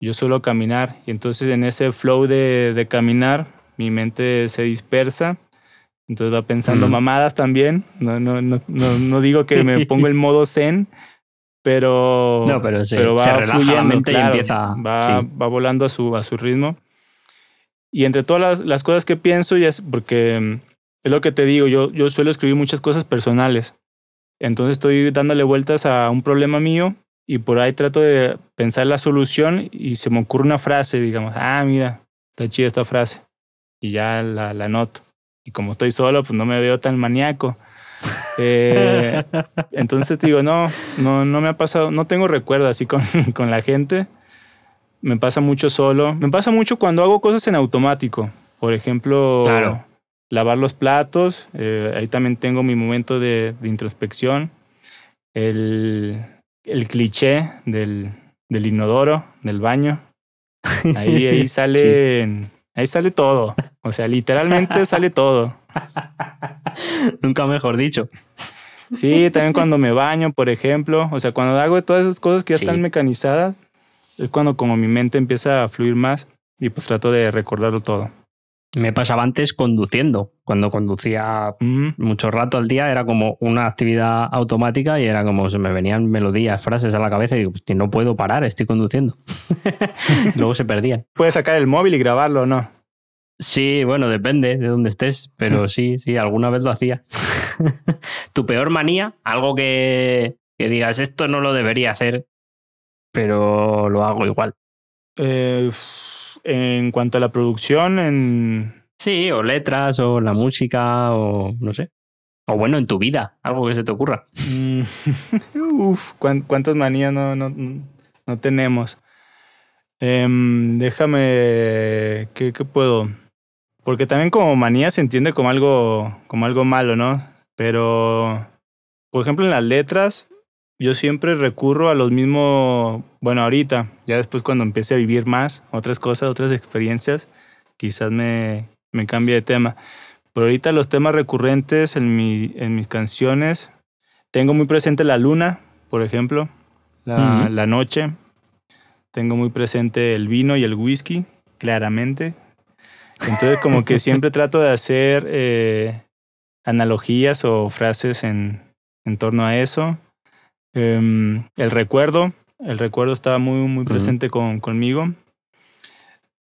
Yo suelo caminar y entonces en ese flow de, de caminar mi mente se dispersa. Entonces va pensando Mm. mamadas también. No, no, no, no, no digo que me pongo el modo zen, pero, No, pero sí, va se relaja la fluyendo, mente y claro. empieza- Va, sí. va volando a su, a su ritmo. Y entre todas las, las cosas que pienso, ya es porque mm, es lo que te digo, yo, yo suelo escribir muchas cosas personales. Entonces estoy dándole vueltas a un problema mío y por ahí trato de pensar la solución y se me ocurre una frase, digamos, ah, mira, está chida esta frase. Y ya la, la anoto. Y como estoy solo, pues no me veo tan maníaco. Eh, entonces te digo, no, no, no me ha pasado, no tengo recuerdo así con, con la gente. Me pasa mucho solo. Me pasa mucho cuando hago cosas en automático. Por ejemplo, Claro. lavar los platos. eh, ahí también tengo mi momento de, de introspección. El, el cliché del, del inodoro, del baño. Ahí, ahí sale, ahí sale todo. O sea, literalmente sale todo. Nunca mejor dicho. Sí, también cuando me baño, por ejemplo. O sea, cuando hago todas esas cosas que ya Sí. están mecanizadas, es cuando como mi mente empieza a fluir más y pues trato de recordarlo todo. Me pasaba antes conduciendo. Cuando conducía Mm, mucho rato al día era como una actividad automática y era como se me venían melodías, frases a la cabeza y digo, "Hostia, no puedo parar, estoy conduciendo. Luego se perdían. Puedes sacar el móvil y grabarlo, ¿no? Sí, bueno, depende de dónde estés, pero sí, sí, alguna vez lo hacía. tu peor manía, algo que, que digas, esto no lo debería hacer, pero lo hago igual. Eh, en cuanto a la producción, en... Sí, o letras, o la música, o no sé. O bueno, en tu vida, algo que se te ocurra. Mm, Uf, ¿cuán- ¿cuántas manías no, no, no tenemos? Em, déjame, ¿qué, qué puedo? Porque también como manía se entiende como algo, como algo malo, ¿no? Pero, por ejemplo, en las letras, yo siempre recurro a los mismos, bueno, ahorita, ya después cuando empiece a vivir más, otras cosas, otras experiencias, quizás me, me cambie de tema. Pero ahorita los temas recurrentes en, mi, en mis canciones, tengo muy presente la luna, por ejemplo, la, la noche. Tengo muy presente el vino y el whisky, claramente. Entonces como que siempre trato de hacer eh, analogías o frases en, en torno a eso. Em, el recuerdo, el recuerdo estaba muy, muy presente con, conmigo.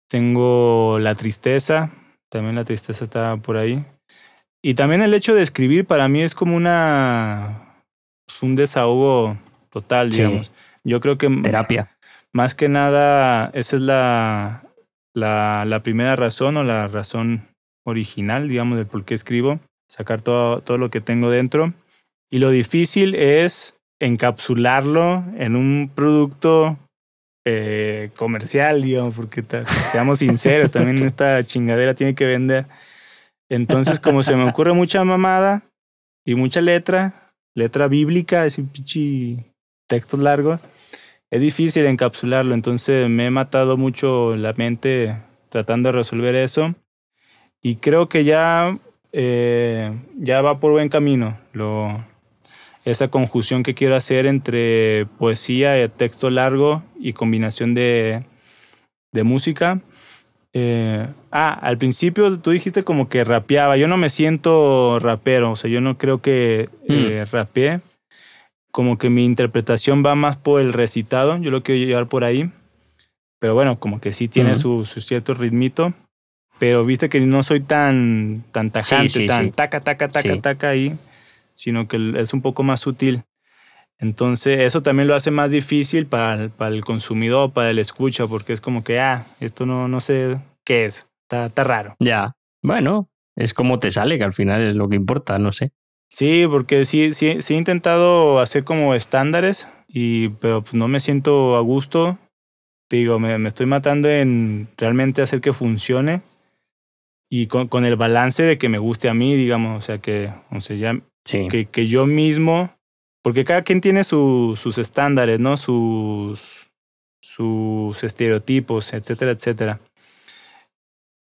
Tengo la tristeza, también la tristeza está por ahí. Y también el hecho de escribir para mí es como una pues, un desahogo total, Sí. digamos. Yo creo que Terapia. más que nada esa es la, la, la primera razón o la razón original, digamos, del por qué escribo, sacar todo, todo lo que tengo dentro. Y lo difícil es encapsularlo en un producto eh, comercial, digamos, porque seamos sinceros, también esta chingadera tiene que vender. Entonces, como se me ocurre mucha mamada y mucha letra, letra bíblica, es un pinche textos largos, es difícil encapsularlo. Entonces, me he matado mucho la mente tratando de resolver eso. Y creo que ya, eh, ya va por buen camino. Lo, esa conjunción que quiero hacer entre poesía, eh, texto largo y combinación de, de música. Eh, ah, al principio tú dijiste como que rapeaba. Yo no me siento rapero, o sea, yo no creo que eh, rapeé. Como que mi interpretación va más por el recitado, yo lo quiero llevar por ahí. Pero bueno, como que sí tiene Ujú. su, su cierto ritmito. Pero viste que no soy tan, tan tajante, sí, tan sí. taca, taca, taca, Sí. taca ahí, sino que es un poco más sutil. Entonces, eso también lo hace más difícil para para el consumidor, para el escucha, porque es como que, ah, esto no, no sé qué es, está, está raro. Ya. Bueno, es como te sale, que al final es lo que importa, no sé. Sí, porque sí, sí, sí he intentado hacer como estándares, y, pero pues no me siento a gusto. Te Digo, me, me estoy matando en realmente hacer que funcione y con, con el balance de que me guste a mí, digamos, o sea, que, o sea, ya Sí. que, que yo mismo, porque cada quien tiene su- sus estándares, ¿no? Sus, sus estereotipos, etcétera, etcétera.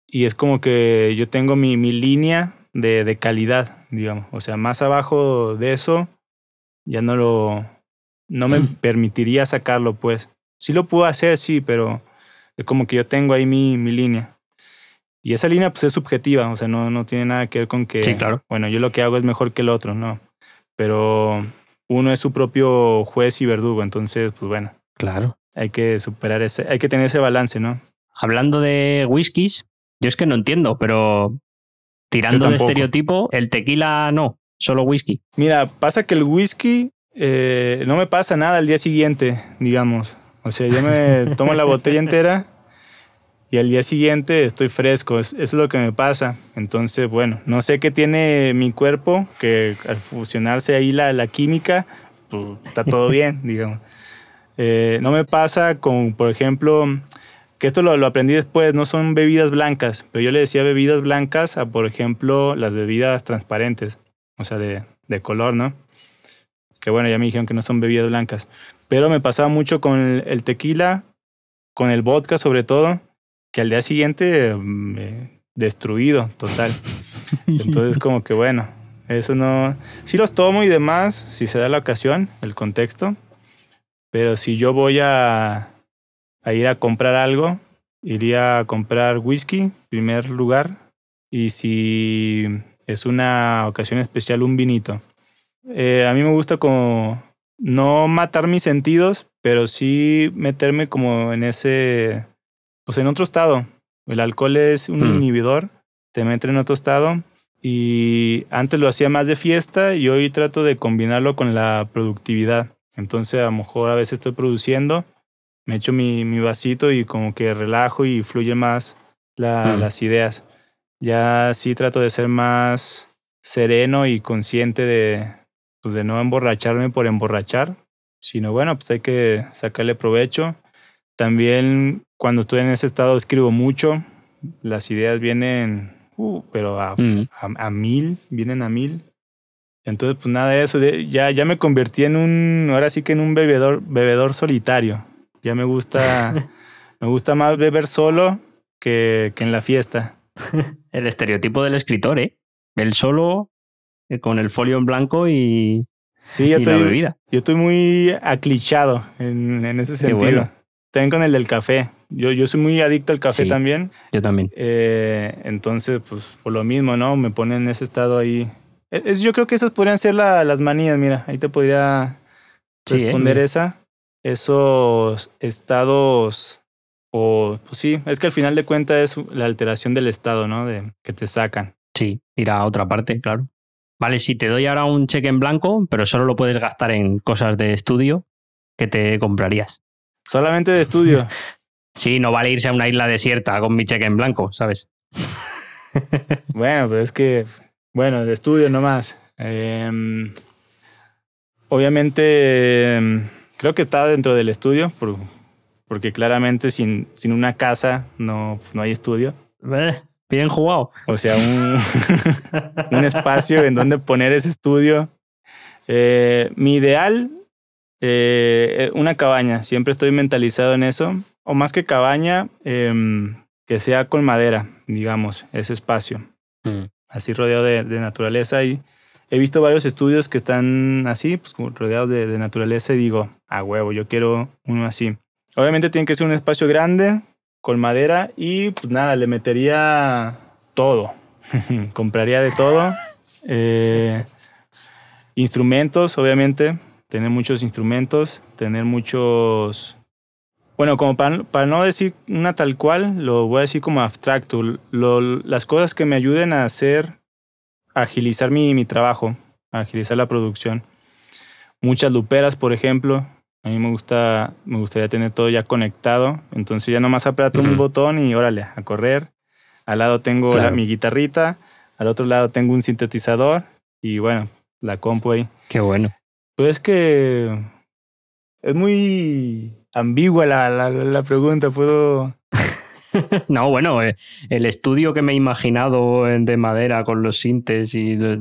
Y es como que yo tengo mi, mi línea de, de calidad, digamos. O sea, más abajo de eso, ya no lo, no me permitiría sacarlo, pues. Sí lo puedo hacer, sí, pero es como que yo tengo ahí mi, mi línea. Y esa línea pues es subjetiva, o sea, no, no tiene nada que ver con que, Sí, claro. bueno, yo lo que hago es mejor que el otro, no. Pero uno es su propio juez y verdugo, entonces, pues bueno, Claro. hay que superar ese, hay que tener ese balance, ¿no? Hablando de whiskies, yo es que no entiendo, pero tirando de estereotipo, el tequila no, solo whisky. Mira, pasa que el whisky eh, no me pasa nada al día siguiente, digamos. O sea, yo me tomo la botella entera y al día siguiente estoy fresco. Es- Eso es lo que me pasa. Entonces, bueno, no sé qué tiene mi cuerpo, que al fusionarse ahí la, la química, pues está todo bien, digamos. Eh, no me pasa con, por ejemplo, que esto lo, lo aprendí después, no son bebidas blancas, pero yo le decía bebidas blancas a, por ejemplo, las bebidas transparentes, o sea, de, de color, ¿no? Que bueno, ya me dijeron que no son bebidas blancas. Pero me pasaba mucho con el, el tequila, con el vodka sobre todo, que al día siguiente mm, eh, destruido, total. Entonces como que bueno, eso no... Sí los tomo y demás, si se da la ocasión, el contexto, pero si yo voy a, a ir a comprar algo, iría a comprar whisky, primer lugar, y si es una ocasión especial, un vinito. Eh, a mí me gusta como no matar mis sentidos, pero sí meterme como en ese, pues en otro estado. El alcohol es un Mm. inhibidor, te mete en otro estado y antes lo hacía más de fiesta y hoy trato de combinarlo con la productividad. Entonces a lo mejor a veces estoy produciendo, me echo mi, mi vasito y como que relajo y fluye más la- Mm. las ideas. Ya sí trato de ser más sereno y consciente de, pues de no emborracharme por emborrachar, sino bueno, pues hay que sacarle provecho. También cuando estoy en ese estado escribo mucho, las ideas vienen, uh, pero a, Mm. a, a mil, vienen a mil. Entonces, pues nada de eso, ya, ya me convertí en un, ahora sí que en un bebedor, bebedor solitario. Ya me gusta, me gusta más beber solo que, que en la fiesta. El estereotipo del escritor, ¿eh? El solo eh, con el folio en blanco y, Sí, yo y la estoy, bebida. yo estoy muy aclichado en, en ese sentido. bueno. También con el del café. Yo, yo soy muy adicto al café Sí. también. Yo también. Eh, entonces, pues por lo mismo, ¿no? Me pone en ese estado ahí Es- yo creo que esas podrían ser la- las manías, mira, ahí te podría Sí, ¿eh? responder esa. Esos estados, o pues sí, es que al final de cuentas es la alteración del estado, ¿no? De que te sacan. Sí, ir a otra parte, claro. Vale, si te doy ahora un cheque en blanco, pero solo lo puedes gastar en cosas de estudio, ¿qué te comprarías? Solamente de estudio. Sí, no vale irse a una isla desierta con mi cheque en blanco, ¿sabes? bueno, pero es que, bueno, de estudio nomás. Em, obviamente, em, creo que está dentro del estudio, por- porque claramente sin, sin una casa no, no hay estudio. Eh, bien jugado. O sea, un, un espacio en donde poner ese estudio. Eh, mi ideal, eh, una cabaña. Siempre estoy mentalizado en eso. O más que cabaña, em, que sea con madera, digamos, ese espacio. Mm. Así rodeado de, de naturaleza. Y he visto varios estudios que están así, pues rodeados de, naturaleza. Y digo, a huevo, yo quiero uno así. Obviamente tiene que ser un espacio grande, con madera. Y pues nada, le metería todo. Compraría de todo. Eh, instrumentos, obviamente. Tener muchos instrumentos. Tener muchos. Bueno, como para, no decir una tal cual, lo voy a decir como abstracto. Las cosas que me ayuden a hacer, agilizar mi, mi trabajo, agilizar la producción. Muchas luperas, por ejemplo. A mí me gusta, me gustaría tener todo ya conectado. Entonces ya nomás aprieto un Ujú. botón y órale, a correr. Al lado tengo la- mi guitarrita, al otro lado tengo un sintetizador y bueno, la compu ahí. Qué bueno. Pues es que es muy ambigua la, la, la pregunta. Puedo. No, bueno, eh, el estudio que me he imaginado de madera con los sintes y eh,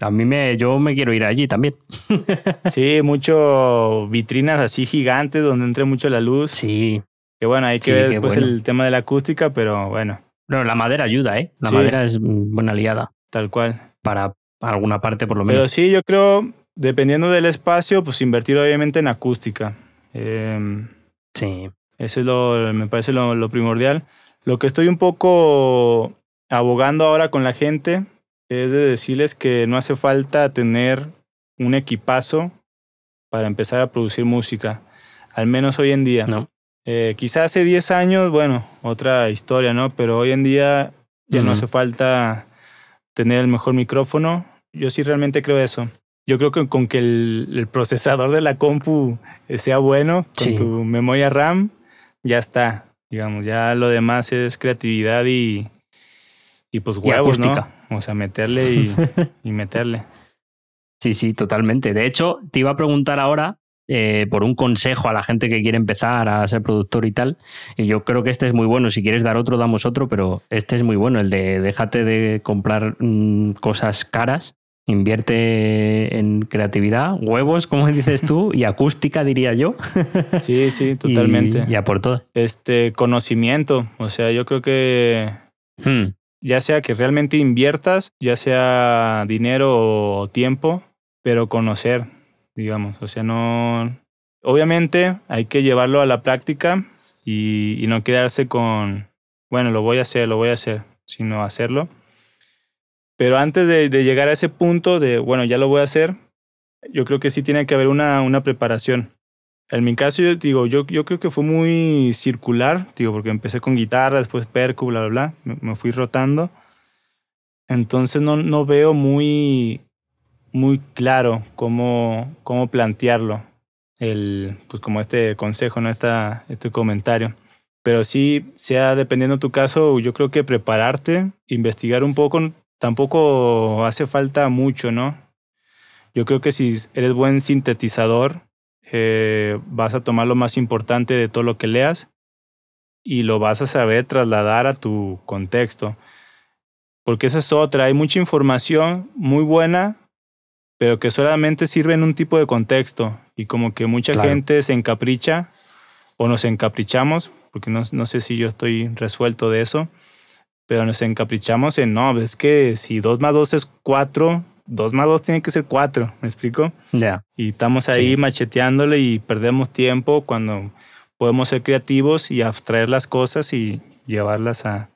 a mí me, yo me quiero ir allí también. Sí, mucho vitrinas así gigantes donde entre mucho la luz. Sí, Que bueno, hay que Sí, ver después bueno. el tema de la acústica, pero bueno, no, la madera ayuda, ¿eh? La Sí. madera es mm, buena aliada tal cual. para alguna parte por lo Pero menos. sí, yo creo, dependiendo del espacio, pues invertir obviamente en acústica. Em, Sí, Eso es lo, me parece lo, lo primordial. Lo que estoy un poco abogando ahora con la gente es de decirles que no hace falta tener un equipazo para empezar a producir música, al menos hoy en día. no. Eh, quizás hace 10 años, bueno, otra historia, ¿no? Pero hoy en día ya no Ujú. hace falta tener el mejor micrófono. Yo sí realmente creo eso. Yo creo que con que el, el procesador de la compu sea bueno, con Sí. tu memoria RAM, ya está. Digamos, ya lo demás es creatividad y, y pues Y huevos, ¿no? O sea, meterle y, y meterle. Sí, sí, totalmente. De hecho, te iba a preguntar ahora eh, por un consejo a la gente que quiere empezar a ser productor y tal. Y yo creo que este es muy bueno. Si quieres dar otro, damos otro, pero este es muy bueno, el de déjate de comprar mm, cosas caras. Invierte en creatividad, huevos, como dices tú, y acústica, diría yo. Sí, sí, Y- totalmente. Y, a por todo. Este conocimiento. O sea, yo creo que Hmm, ya sea que realmente inviertas, ya sea dinero o tiempo, pero conocer, digamos, o sea, no... Obviamente hay que llevarlo a la práctica y, y no quedarse con, bueno, lo voy a hacer, lo voy a hacer, sino hacerlo. Pero antes de, llegar a ese punto de, bueno, ya lo voy a hacer, yo creo que sí tiene que haber una, una preparación. En mi caso, yo digo, yo, yo creo que fue muy circular, digo, porque empecé con guitarra, después percu, bla, bla, me fui rotando. Entonces no, no veo muy, muy claro cómo, cómo plantearlo, el, pues como este consejo, ¿no? Esta, este comentario. Pero sí, sea dependiendo de tu caso, yo creo que prepararte, investigar un poco, tampoco hace falta mucho, ¿no? Yo creo que si eres buen sintetizador, eh, vas a tomar lo más importante de todo lo que leas y lo vas a saber trasladar a tu contexto. Porque esa es otra, hay mucha información muy buena, pero que solamente sirve en un tipo de contexto. Y como que mucha Claro. gente se encapricha o nos encaprichamos, porque no, no sé si yo estoy resuelto de eso, pero nos encaprichamos en, no, es que si 2 más 2 es 4, 2 más 2 tiene que ser 4, ¿me explico? Ya. Y estamos ahí Sí. macheteándole y perdemos tiempo cuando podemos ser creativos y abstraer las cosas y llevarlas a,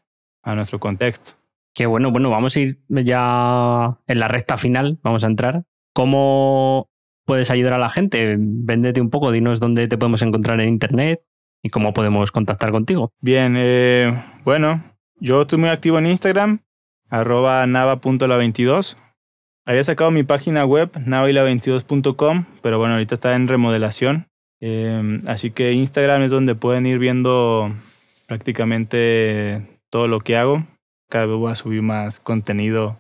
a nuestro contexto. Qué bueno, bueno, vamos a ir ya en la recta final, vamos a entrar. ¿Cómo puedes ayudar a la gente? Véndete un poco, dinos dónde te podemos encontrar en internet y cómo podemos contactar contigo. Bien, eh, bueno, yo estoy muy activo en Instagram, arroba nava.la22. Había sacado mi página web, navaila22.com, pero bueno, ahorita está en remodelación. Eh, así que Instagram es donde pueden ir viendo prácticamente todo lo que hago. Cada vez voy a subir más contenido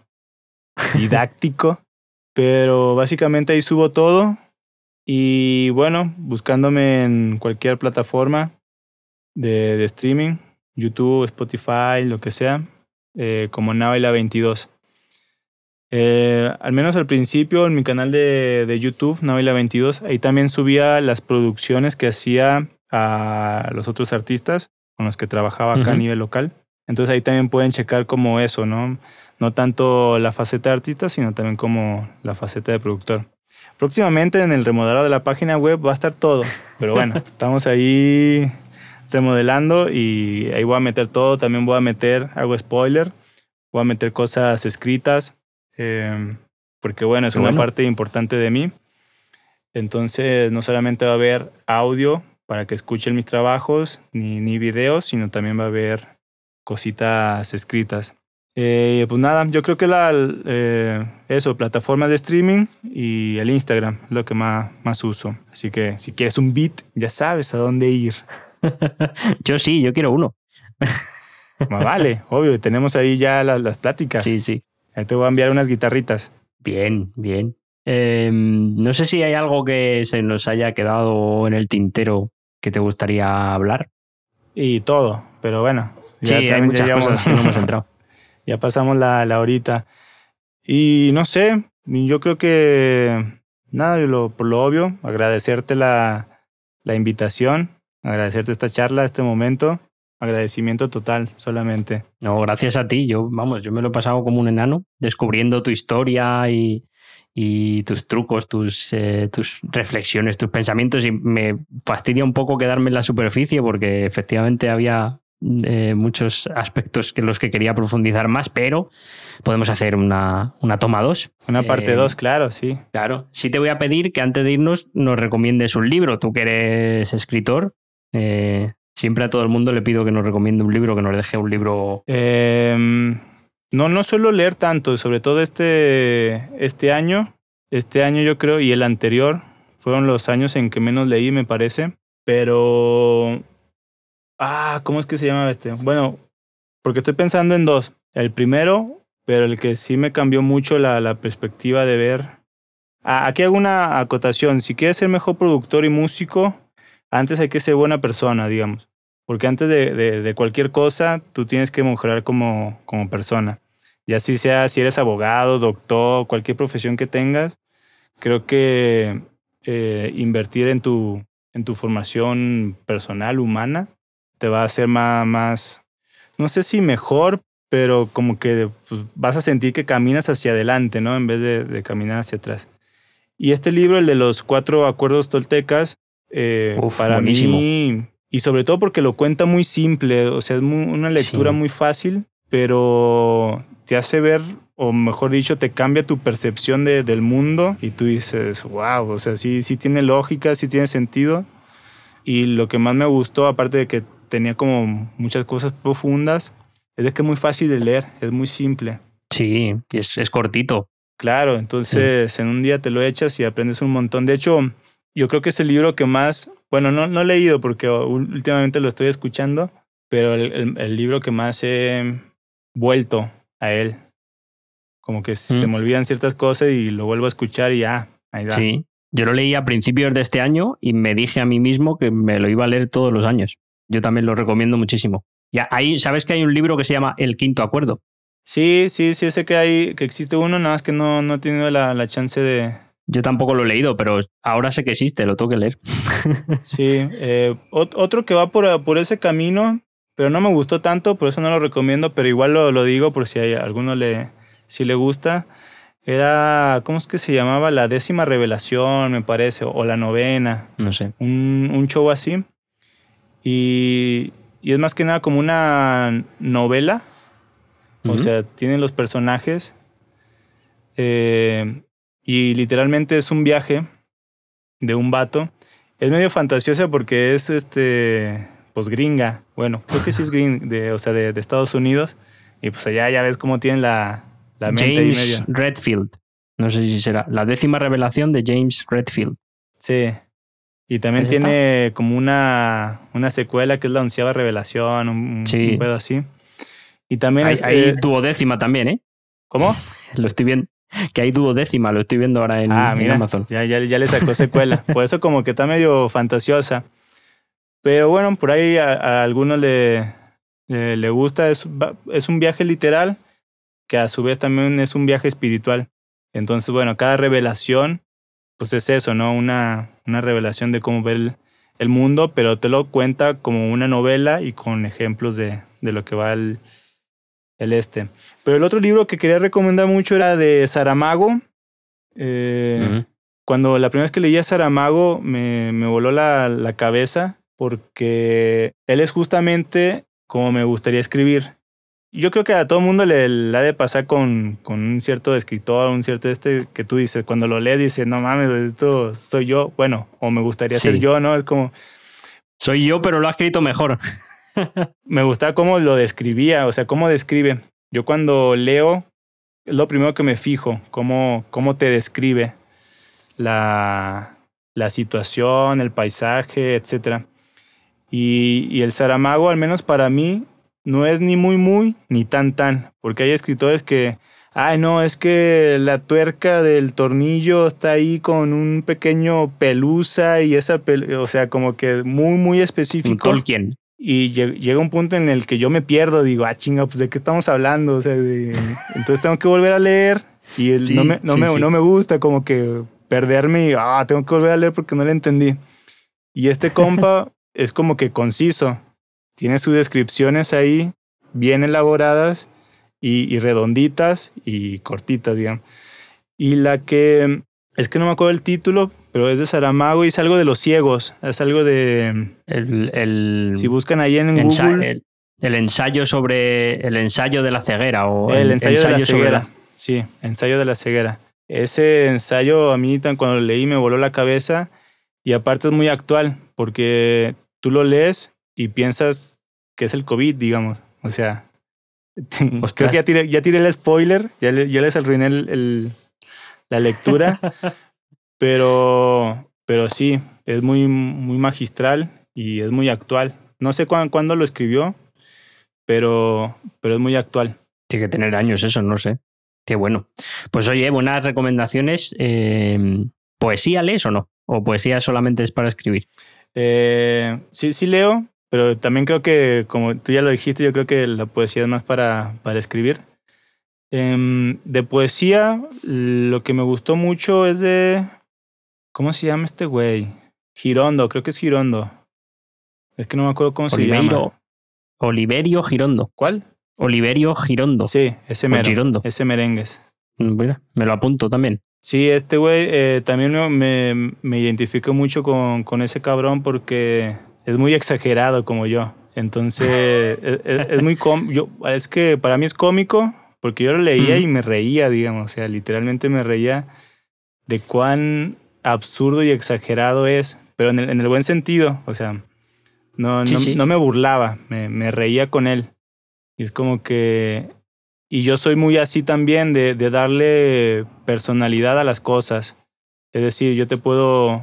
didáctico, pero básicamente ahí subo todo. Y bueno, buscándome en cualquier plataforma de, de streaming, YouTube, Spotify, lo que sea, eh, como Navaila22. Eh, al menos al principio en mi canal de, de YouTube, Navaila22, ahí también subía las producciones que hacía a los otros artistas con los que trabajaba acá a nivel local. Entonces ahí también pueden checar como eso, ¿no? No tanto la faceta de artista, sino también como la faceta de productor. Próximamente en el remodelado de la página web va a estar todo, pero bueno, estamos ahí remodelando y ahí voy a meter todo. También voy a meter, hago spoiler, voy a meter cosas escritas, eh, porque bueno, es una bueno. parte importante de mí. Entonces no solamente va a haber audio para que escuchen mis trabajos, ni, ni videos, sino también va a haber cositas escritas. Eh, pues nada, yo creo que la, eh, eso, plataformas de streaming y el Instagram es lo que más, más uso. Así que si quieres un beat, ya sabes a dónde ir. Yo sí, yo quiero uno. Más vale, obvio, tenemos ahí ya las, las pláticas. Sí, sí. Ahí te voy a enviar unas guitarritas. Bien, bien. Eh, no sé si hay algo que se nos haya quedado en el tintero que te gustaría hablar. Y todo, pero bueno. sí, hay muchas llevamos- cosas que no hemos entrado. ya pasamos la, la horita. Y no sé, yo creo que nada, yo lo, por lo obvio, agradecerte la, la invitación, agradecerte esta charla, este momento. Agradecimiento total, solamente. No, gracias a ti. Yo, vamos, yo me lo he pasado como un enano, descubriendo tu historia y, y tus trucos, tus, eh, tus reflexiones, tus pensamientos. Y me fastidia un poco quedarme en la superficie porque efectivamente había eh, muchos aspectos que los que quería profundizar más, pero podemos hacer una, una toma dos. Una parte Eh, 2, claro, sí. Claro, sí te voy a pedir que antes de irnos nos recomiendes un libro. Tú que eres escritor, eh, siempre a todo el mundo le pido que nos recomiende un libro, que nos deje un libro. Em, no, no suelo leer tanto, sobre todo este, este año. Este año yo creo, y el anterior, fueron los años en que menos leí, me parece. Pero... Ah, ¿cómo es que se llama este? Bueno, porque estoy pensando en dos. El primero, pero el que sí me cambió mucho la, perspectiva de ver. Ah, aquí hago una acotación. Si quieres ser mejor productor y músico, antes hay que ser buena persona, digamos. Porque antes de, de- cualquier cosa, tú tienes que mejorar como, como persona. Y así sea, si eres abogado, doctor, cualquier profesión que tengas, creo que eh, invertir en tu, en tu formación personal, humana, te va a hacer más, no sé si mejor, pero como que pues, vas a sentir que caminas hacia adelante, ¿no? En vez de caminar hacia atrás. Y este libro, el de los cuatro acuerdos toltecas, eh, Uf, para buenísimo. mí, y sobre todo porque lo cuenta muy simple, o sea, es muy- una lectura Sí. muy fácil, pero te hace ver, o mejor dicho, te cambia tu percepción de- del mundo y tú dices, wow, o sea, sí, sí tiene lógica, sí tiene sentido. Y lo que más me gustó, aparte de que tenía como muchas cosas profundas, es de que es muy fácil de leer, es muy simple. Sí, es, es cortito. Claro, entonces en un día te lo echas y aprendes un montón. De hecho, yo creo que es el libro que más, bueno, no, no he leído porque últimamente lo estoy escuchando, pero el, el- el libro que más he vuelto a él. Como que se Mm. me olvidan ciertas cosas y lo vuelvo a escuchar y ya, ahí da. Sí. Yo lo leí a principios de este año y me dije a mí mismo que me lo iba a leer todos los años. Yo también lo recomiendo muchísimo. Ya, ahí, ¿sabes que hay un libro que se llama El Quinto Acuerdo? Sí, sí, sí, sé que hay, que existe uno, nada más que no, no he tenido la, la chance de. Yo tampoco lo he leído, pero ahora sé que existe, lo tengo que leer. Sí. eh, ot- otro que va por, por ese camino, pero no me gustó tanto, por eso no lo recomiendo, pero igual lo, lo digo por si a alguno le, si le gusta. Era, ¿cómo es que se llamaba? La décima revelación, me parece, o la novena, No sé. un, un show así. Y, y es más que nada como una novela O sea, tienen los personajes. eh, y literalmente es un viaje de un vato. Es medio fantasiosa porque es este. Pues gringa. Bueno, creo que sí es gringa, de, o sea, de, de Estados Unidos. Y pues allá ya ves cómo tienen la, la mente James medio. Redfield. No sé si será la décima revelación de James Redfield. Sí. Y también ¿Es tiene como una, una secuela que es la onceava revelación, un, un Sí. pedo así. Y también Hay, es. hay eh, duodécima también, ¿eh? ¿Cómo? Lo estoy viendo. Que hay duodécima, lo estoy viendo ahora en, ah, en mira. Amazon. Ya, ya, ya le sacó secuela. Por eso, como que está medio fantasiosa. Pero bueno, por ahí a, a algunos le, le, le gusta. Es, es un viaje literal que a su vez también es un viaje espiritual. Entonces, bueno, cada revelación, pues es eso, ¿no? Una, una revelación de cómo ver el, el mundo, pero te lo cuenta como una novela y con ejemplos de, de lo que va el, el este. Pero el otro libro que quería recomendar mucho era de Saramago. Eh. Cuando la primera vez que leí a Saramago me, me voló la, la cabeza porque él es justamente como me gustaría escribir. Yo creo que a todo mundo le, le ha de pasar con, con un cierto escritor, un cierto este que tú dices, cuando lo lees dices, no mames, esto soy yo, bueno, o me gustaría ser yo, ¿no? Es como, Soy yo, pero lo ha escrito mejor. me gusta cómo lo describía, o sea, cómo describe. Yo cuando leo, es lo primero que me fijo, cómo, cómo te describe la, la situación, el paisaje, etc. Y, y el Saramago, al menos para mí, no es ni muy, muy, ni tan, tan, porque hay escritores que, ay, no, es que la tuerca del tornillo está ahí con un pequeño pelusa y esa, pel- o sea, como que muy, muy Un específico. Tolkien. Y lle- llega un punto en el que yo me pierdo, digo, ah, chinga, pues de qué estamos hablando, o sea, de- entonces tengo que volver a leer y el- Sí, no, me, no, sí, me, sí. no me gusta como que perderme y, ah, tengo que volver a leer porque no le entendí. Y este compa es como que conciso, tiene sus descripciones ahí bien elaboradas y, y redonditas y cortitas, digamos. Y la que, es que no me acuerdo el título, pero es de Saramago y es algo de los ciegos, es algo de... El, el, Si buscan ahí en ensa- Google, el- el ensayo sobre el ensayo de la ceguera o el ensayo, de la sobre ceguera. Sí, ensayo de la ceguera. Ese ensayo a mí tan cuando lo leí me voló la cabeza y aparte es muy actual porque tú lo lees y piensas que es el COVID, digamos. O sea, creo que ya tiré, ya tiré el spoiler, ya, le- ya les arruiné el- el- la lectura, pero, pero sí, es muy, muy magistral y es muy actual. No sé cuán- cuándo lo escribió, pero, pero es muy actual. Tiene que tener años eso, no sé. Qué bueno. Pues oye, buenas recomendaciones. Eh, ¿Poesía lees o no? ¿O poesía solamente es para escribir? Eh, sí, sí leo, pero también creo que, como tú ya lo dijiste, yo creo que la poesía es más para, para escribir. Em, de poesía, lo que me gustó mucho es de... ¿Cómo se llama este güey? Girondo, creo que es Girondo. Es que no me acuerdo cómo se llama. Oliverio Girondo. ¿Cuál? Oliverio Girondo. Sí, ese mero. Girondo. Ese merengues. Mm, Mira, me lo apunto también. Sí, este güey eh, también me, me, identifico mucho con, con ese cabrón porque es muy exagerado como yo. Entonces, es, es- es muy Es que para mí es cómico porque yo lo leía y me reía, digamos. O sea, literalmente me reía de cuán absurdo y exagerado es, pero en el, en el buen sentido. O sea, no, Sí, no, sí. no me burlaba, me, me reía con él. Y es como que y yo soy muy así también de, de darle personalidad a las cosas. Es decir, yo te puedo,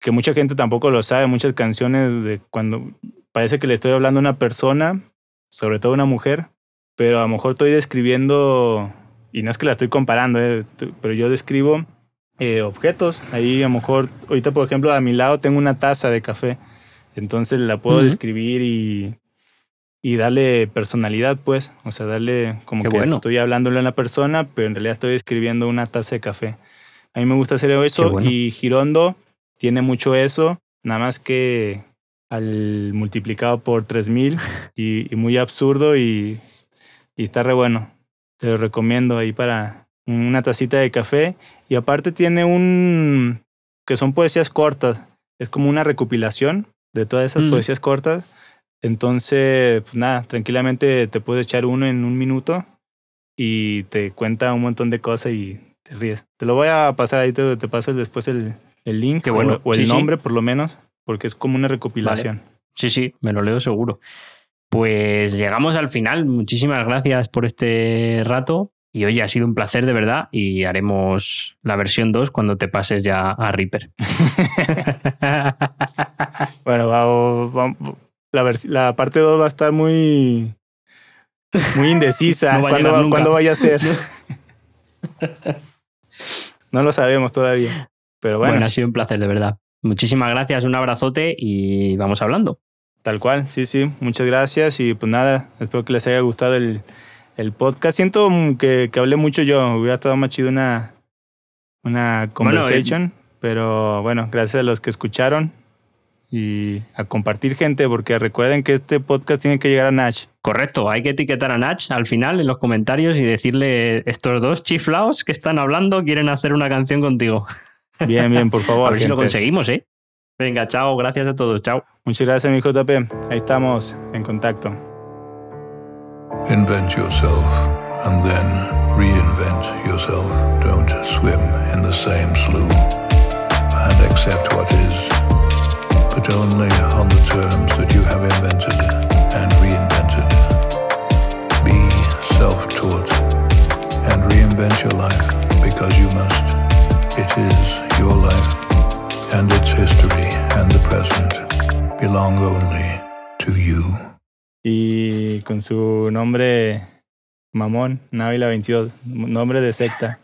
que mucha gente tampoco lo sabe, muchas canciones de cuando parece que le estoy hablando a una persona, sobre todo a una mujer, pero a lo mejor estoy describiendo, y no es que la estoy comparando, eh, pero yo describo eh, objetos. Ahí a lo mejor, ahorita por ejemplo a mi lado tengo una taza de café, entonces la puedo Ujú. describir y, y darle personalidad, pues, o sea, darle como Qué que bueno. estoy hablándole a una persona, pero en realidad estoy escribiendo una taza de café. A mí me gusta hacer eso bueno. y Girondo tiene mucho eso, nada más que al multiplicado por 3000 y, y muy absurdo y, y está re bueno. Te lo recomiendo ahí para una tacita de café y aparte tiene un que son poesías cortas, es como una recopilación de todas esas Mm. poesías cortas Entonces, pues nada, tranquilamente te puedes echar uno en un minuto y te cuenta un montón de cosas y te ríes. Te lo voy a pasar ahí, te, te paso después el, el link bueno. o, o el Sí, sí. nombre por lo menos, porque es como una recopilación. Sí, sí, me lo leo seguro. Pues llegamos al final. Muchísimas gracias por este rato. Y oye, ha sido un placer de verdad. Y haremos la versión 2 cuando te pases ya a Reaper. Bueno, va- va- la, parte 2 va a estar muy, muy indecisa. No va a ¿Cuándo, va- cuándo vaya a ser? no lo sabemos todavía. Pero bueno, bueno, ha sido un placer de verdad. Muchísimas gracias, un abrazote y vamos hablando. Tal cual, sí, sí. Muchas gracias y pues nada, espero que les haya gustado el, el podcast. Siento que, que hablé mucho yo, hubiera estado más chido una, una Bueno, eh, conversation, pero bueno, gracias a los que escucharon y a compartir gente, porque recuerden que este podcast tiene que llegar a Nash. Correcto, hay que etiquetar a Nach al final en los comentarios y decirle estos dos chiflaos que están hablando quieren hacer una canción contigo. Bien, bien, por favor. A ver si lo conseguimos, ¿eh? Venga, chao, gracias a todos, chao. Muchas gracias, mi JP. Ahí estamos en contacto. Invent yourself and then reinvent yourself. Don't swim in the same slough and accept what is, but only on the terms that you have invented and reinvented. Be self taught and reinvent your life because you must. It is your life, and its history and the present belong only to you. Y con su nombre mamón, Návila 22, nombre de secta.